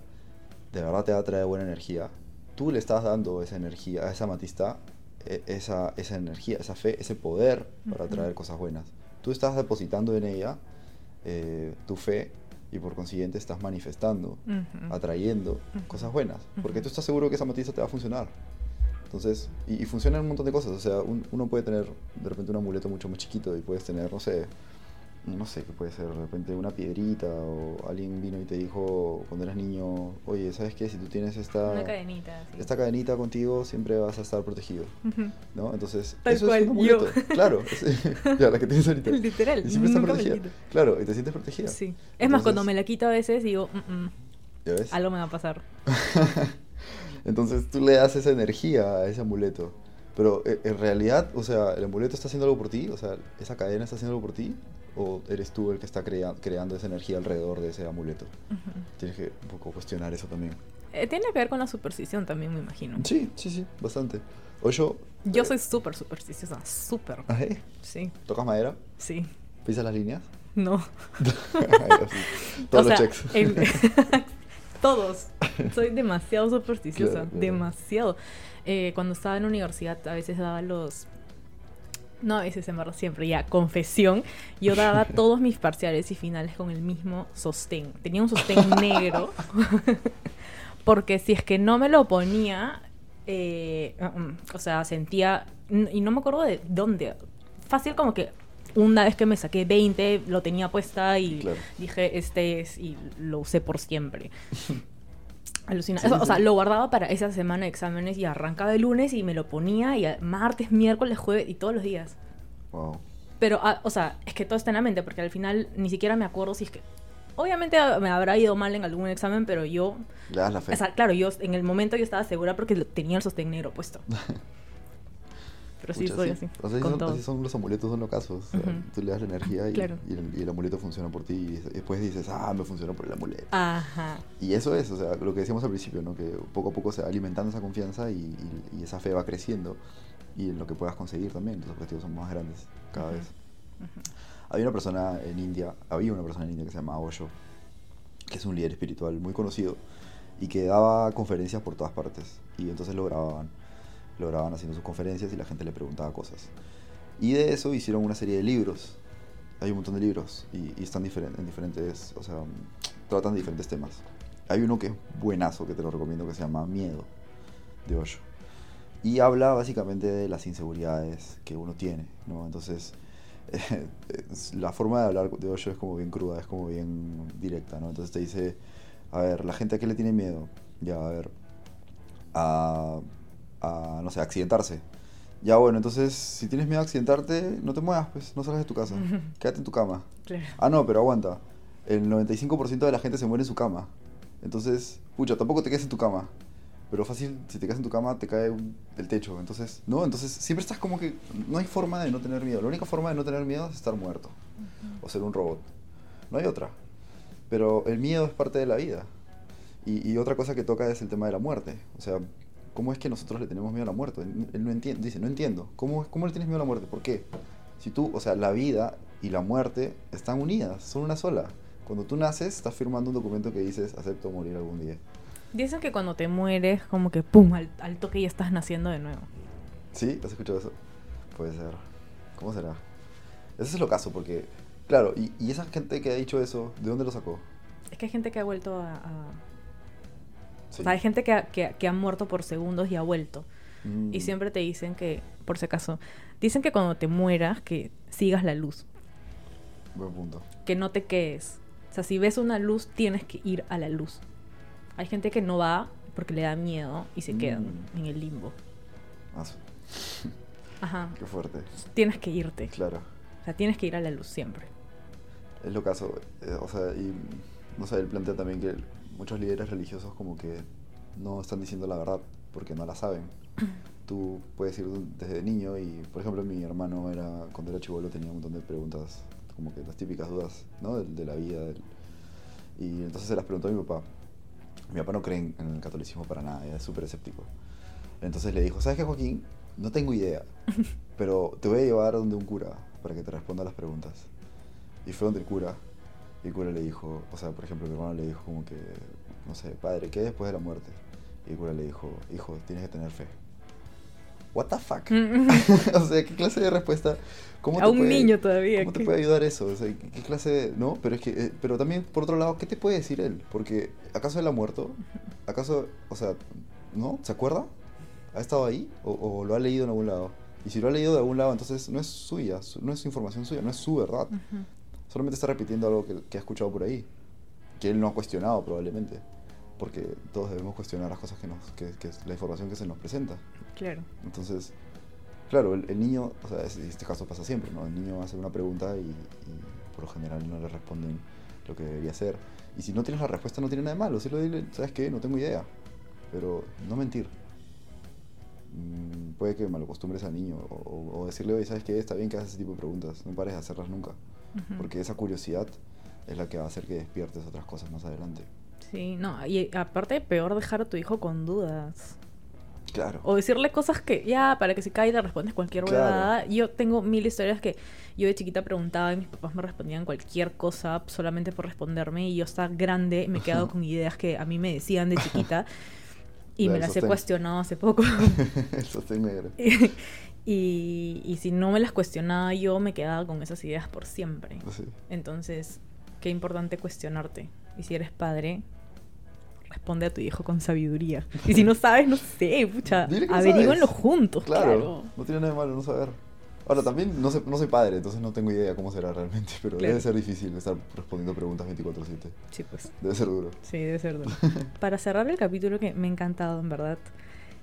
de verdad te va a traer buena energía. Tú le estás dando esa energía a esa amatista, e, esa, esa energía, esa fe, ese poder para traer cosas buenas. Tú estás depositando en ella eh, tu fe y por consiguiente estás manifestando, atrayendo cosas buenas. Porque tú estás seguro que esa amatista te va a funcionar. Entonces, y, y funcionan un montón de cosas. O sea, uno puede tener de repente un amuleto mucho más chiquito y puedes tener, no sé, no sé qué puede ser, de repente una piedrita o alguien vino y te dijo cuando eras niño, oye, ¿sabes qué? Si tú tienes esta cadenita, esta cadenita contigo, siempre vas a estar protegido, ¿no? Entonces, eso es un amuleto. Claro, ya, la que tienes ahorita. Literal. Y siempre está protegida. Claro, y te sientes protegida. Sí. Es más, cuando me la quito a veces digo, mm, mm, ¿Ya ves? algo me va a pasar. Entonces tú le das esa energía a ese amuleto. Pero eh, en realidad, o sea, ¿el amuleto está haciendo algo por ti? O sea, ¿esa cadena está haciendo algo por ti? ¿O eres tú el que está creando esa energía alrededor de ese amuleto? Tienes que un poco cuestionar eso también. Eh, tiene que ver con la superstición también, me imagino. Sí, sí, sí, bastante. O yo... Yo eh, soy súper supersticiosa, súper. ¿Ah, Sí. ¿Tocas madera? Sí. ¿Pisas las líneas? No. Todos los checks. todos. Soy demasiado supersticiosa, demasiado. Eh, cuando estaba en la universidad a veces daba los... No, a veces en verdad siempre, ya, confesión. Yo daba todos mis parciales y finales con el mismo sostén. Tenía un sostén negro. porque si es que no me lo ponía, eh, uh, um, o sea, sentía, y no me acuerdo de dónde, fácil como que una vez que me saqué 20, lo tenía puesta y Claro. dije, este es, y lo usé por siempre. Alucina. Sí, Eso, sí, o sea, sí. lo guardaba para esa semana de exámenes y arrancaba el lunes y me lo ponía y a- martes, miércoles, jueves y todos los días. Wow. Pero, ah, o sea, es que todo está en la mente, porque al final ni siquiera me acuerdo si es que... Obviamente ah, me habrá ido mal en algún examen, pero yo... Le das la fe. O sea, claro, yo en el momento yo estaba segura porque tenía el sostén negro puesto. Pero sí Pucha, soy así, O sea, con son, todo. así son los amuletos, son los casos. O sea, Ujú. Tú le das la energía y, Claro. y el, y el amuleto funciona por ti. Y después dices, ah, me funcionó por el amuleto. Ajá. Y eso es, o sea, lo que decíamos al principio, ¿no? Que poco a poco se va alimentando esa confianza y, y- esa fe va creciendo. Y en lo que puedas conseguir también, tus objetivos son más grandes cada Ujú. vez. Había una persona en India, había una persona en India que se llama Osho, que es un líder espiritual muy conocido y que daba conferencias por todas partes. Y entonces lo grababan, lo grababan haciendo sus conferencias y la gente le preguntaba cosas. Y de eso hicieron una serie de libros. Hay un montón de libros y, y están en diferentes, o sea, tratan de diferentes temas. Hay uno que es buenazo, que te lo recomiendo, que se llama Miedo, de Osho. Y habla básicamente de las inseguridades que uno tiene, ¿no? Entonces, es- la forma de hablar de Osho es como bien cruda, es como bien directa, ¿no? Entonces te dice, a ver, la gente a qué le tiene miedo, ya, a ver, a, a, no sé, accidentarse. Ya, bueno, entonces, si tienes miedo a accidentarte, no te muevas, pues, no salgas de tu casa, quédate en tu cama. Claro. Ah, no, pero aguanta, el 95% de la gente se muere en su cama. Entonces, pucha, tampoco te quedes en tu cama. Pero fácil, si te quedas en tu cama, te cae un- el techo. Entonces, no, entonces siempre estás como que. No hay forma de no tener miedo. La única forma de no tener miedo es estar muerto. O ser un robot. No hay otra. Pero el miedo es parte de la vida. Y, y otra cosa que toca es el tema de la muerte. O sea, ¿cómo es que nosotros le tenemos miedo a la muerte? Él, no entiende, dice, no entiendo. ¿Cómo, ¿Cómo le tienes miedo a la muerte? ¿Por qué? Si tú, o sea, la vida y la muerte están unidas, son una sola. Cuando tú naces, estás firmando un documento que dices, acepto morir algún día. Dicen que cuando te mueres, como que pum, al, al toque ya estás naciendo de nuevo. ¿Sí? ¿Has escuchado eso? Puede ser. ¿Cómo será? Ese es lo caso, porque, claro, y, y esa gente que ha dicho eso, ¿de dónde lo sacó? Es que hay gente que ha vuelto a... a- Sí. O sea, hay gente que ha, que, que ha muerto por segundos y ha vuelto. Mm, Y siempre te dicen que, por si acaso, dicen que cuando te mueras, que sigas la luz, Buen punto. que no te quedes. O sea, si ves una luz, tienes que ir a la luz. Hay gente que no va porque le da miedo y se quedan Mm. en el limbo. Ajá. qué fuerte. Tienes que irte. Claro. O sea, tienes que ir a la luz siempre. Es lo caso. eh, o sea, y no sé, él plantea también que muchos líderes religiosos como que no están diciendo la verdad porque no la saben. Tú puedes ir desde niño y, por ejemplo, mi hermano era, cuando era chivolo tenía un montón de preguntas, como que las típicas dudas, ¿no? De, de la vida. del- y entonces se las preguntó a mi papá. Mi papá no cree en, en el catolicismo para nada, es súper escéptico. Entonces le dijo, ¿sabes qué, Joaquín? No tengo idea, pero te voy a llevar donde un cura para que te responda las preguntas. Y fue donde el cura. Y el cura le dijo, o sea, por ejemplo, mi hermano le dijo como que, no sé, padre, ¿qué después de la muerte? Y el cura le dijo, hijo, tienes que tener fe. What the fuck? o sea, ¿qué clase de respuesta? ¿Cómo a te un puede- niño todavía. ¿Cómo te puede ayudar eso? O sea, ¿qué, clase de...? No, pero es que... eh, pero también, por otro lado, ¿qué te puede decir él? Porque, ¿acaso él ha muerto? ¿Acaso, o sea, no? ¿Se acuerda? ¿Ha estado ahí? ¿O, o lo ha leído en algún lado? Y si lo ha leído de algún lado, entonces no es suya, su- no es información suya, no es su verdad. Ujú. Solamente está repitiendo algo que, que ha escuchado por ahí, que él no ha cuestionado probablemente. Porque todos debemos cuestionar las cosas que nos... que, que es la información que se nos presenta. Claro. Entonces, claro, el, el niño, o sea, en este caso pasa siempre, ¿no? El niño hace una pregunta y, y por lo general no le responden lo que debería hacer. Y si no tienes la respuesta, no tiene nada de malo. Solo dile, ¿sabes qué? No tengo idea. Pero no mentir. Mm, puede que malacostumbres al niño o, o- o decirle, oye, ¿sabes qué? Está bien que hagas ese tipo de preguntas. No pares de hacerlas nunca. Ujú. Porque esa curiosidad es la que va a hacer que despiertes otras cosas más adelante. Sí, no, y aparte peor dejar a tu hijo con dudas. Claro. O decirle cosas que, ya, para que se caiga le respondes cualquier Claro. huevada. Yo tengo mil historias que yo de chiquita preguntaba y mis papás me respondían cualquier cosa solamente por responderme. Y yo hasta grande me he quedado con ideas que a mí me decían de chiquita. Y me las he cuestionado hace poco. Sostén negro. y, y si no me las cuestionaba yo, me quedaba con esas ideas por siempre. Sí. Entonces, qué importante cuestionarte. Y si eres padre, responde a tu hijo con sabiduría. Y si no sabes, no sé, pucha, averíguenlo juntos, Claro, claro. no tiene nada de malo no saber. Ahora, también no, sé, no soy padre, entonces no tengo idea cómo será realmente, pero Claro. debe ser difícil estar respondiendo preguntas 24/7. Sí, pues. Debe ser duro. Sí, debe ser duro. Para cerrar el capítulo que me ha encantado, en verdad,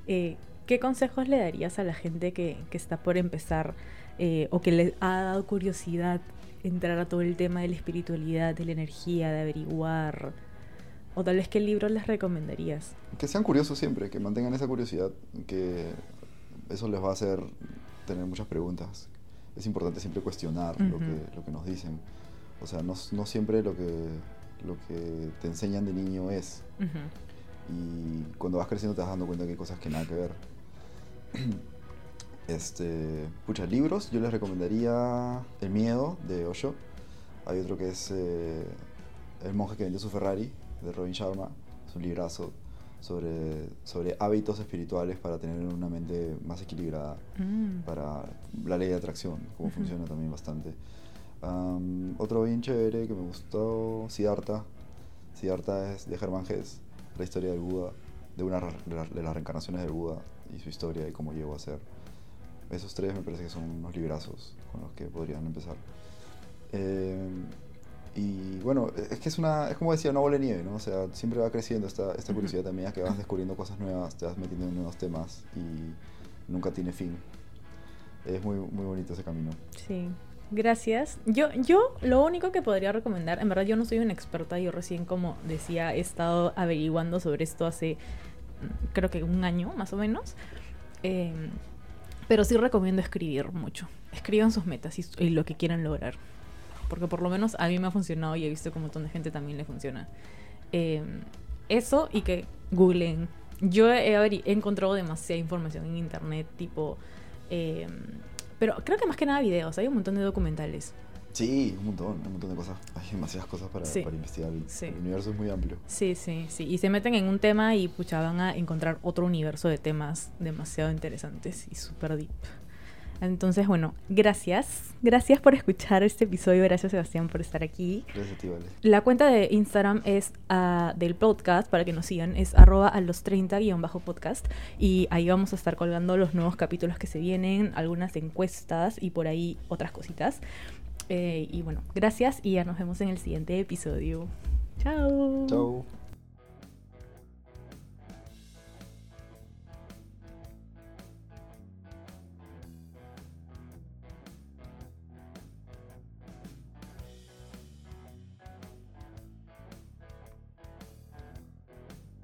eh, ¿qué consejos le darías a la gente que, que está por empezar eh, o que le ha dado curiosidad entrar a todo el tema de la espiritualidad, de la energía, de averiguar? O tal vez qué libro les recomendarías. Que sean curiosos siempre, que mantengan esa curiosidad, que eso les va a hacer tener muchas preguntas. Es importante siempre cuestionar lo, Ujú. que, lo que nos dicen. O sea, no, no siempre lo que, lo que te enseñan de niño es. Ujú. Y cuando vas creciendo te vas dando cuenta que hay cosas que nada que ver. Este, pucha, libros, yo les recomendaría El miedo de Osho. Hay otro que es eh, El monje que vendió su Ferrari de Robin Sharma. Es un librazo sobre, sobre hábitos espirituales para tener una mente más equilibrada. Mm. Para la ley de atracción, cómo funciona también bastante. Otro bien chévere que me gustó, Siddhartha. Siddhartha es de Hermann Hesse, la historia del Buda, de una de, la- de las reencarnaciones del Buda y su historia y cómo llegó a ser. Esos tres me parece que son unos librazos con los que podrían empezar. Eh, y bueno, es que es una, es como decía, una bola de nieve, ¿no? O sea, siempre va creciendo esta, esta curiosidad también, a que vas descubriendo cosas nuevas, te vas metiendo en nuevos temas y nunca tiene fin. Es muy, muy bonito ese camino. Sí, gracias. Yo, yo lo único que podría recomendar, en verdad yo no soy una experta, yo recién como decía he estado averiguando sobre esto hace creo que un año más o menos. Eh, pero sí recomiendo escribir mucho. Escriban sus metas y, y lo que quieran lograr. Porque por lo menos a mí me ha funcionado y he visto que un montón de gente también le funciona. Eh, eso y que googleen. Yo he, he encontrado demasiada información en internet, tipo... eh, pero creo que más que nada videos, hay un montón de documentales. Sí, un montón, un montón de cosas. Hay demasiadas cosas para, Sí. para investigar. El, Sí. el universo es muy amplio. Sí, sí, sí. Y se meten en un tema y pucha, van a encontrar otro universo de temas demasiado interesantes y súper deep. Entonces, bueno, gracias. Gracias por escuchar este episodio. Gracias, Sebastián, por estar aquí. Gracias a ti, Vale. La cuenta de Instagram es ah, del podcast, para que nos sigan, es arroba a los 30 guion bajo podcast. Y ahí vamos a estar colgando los nuevos capítulos que se vienen, algunas encuestas y por ahí otras cositas. Eh, y bueno, gracias y ya nos vemos en el siguiente episodio. Chao. Chao.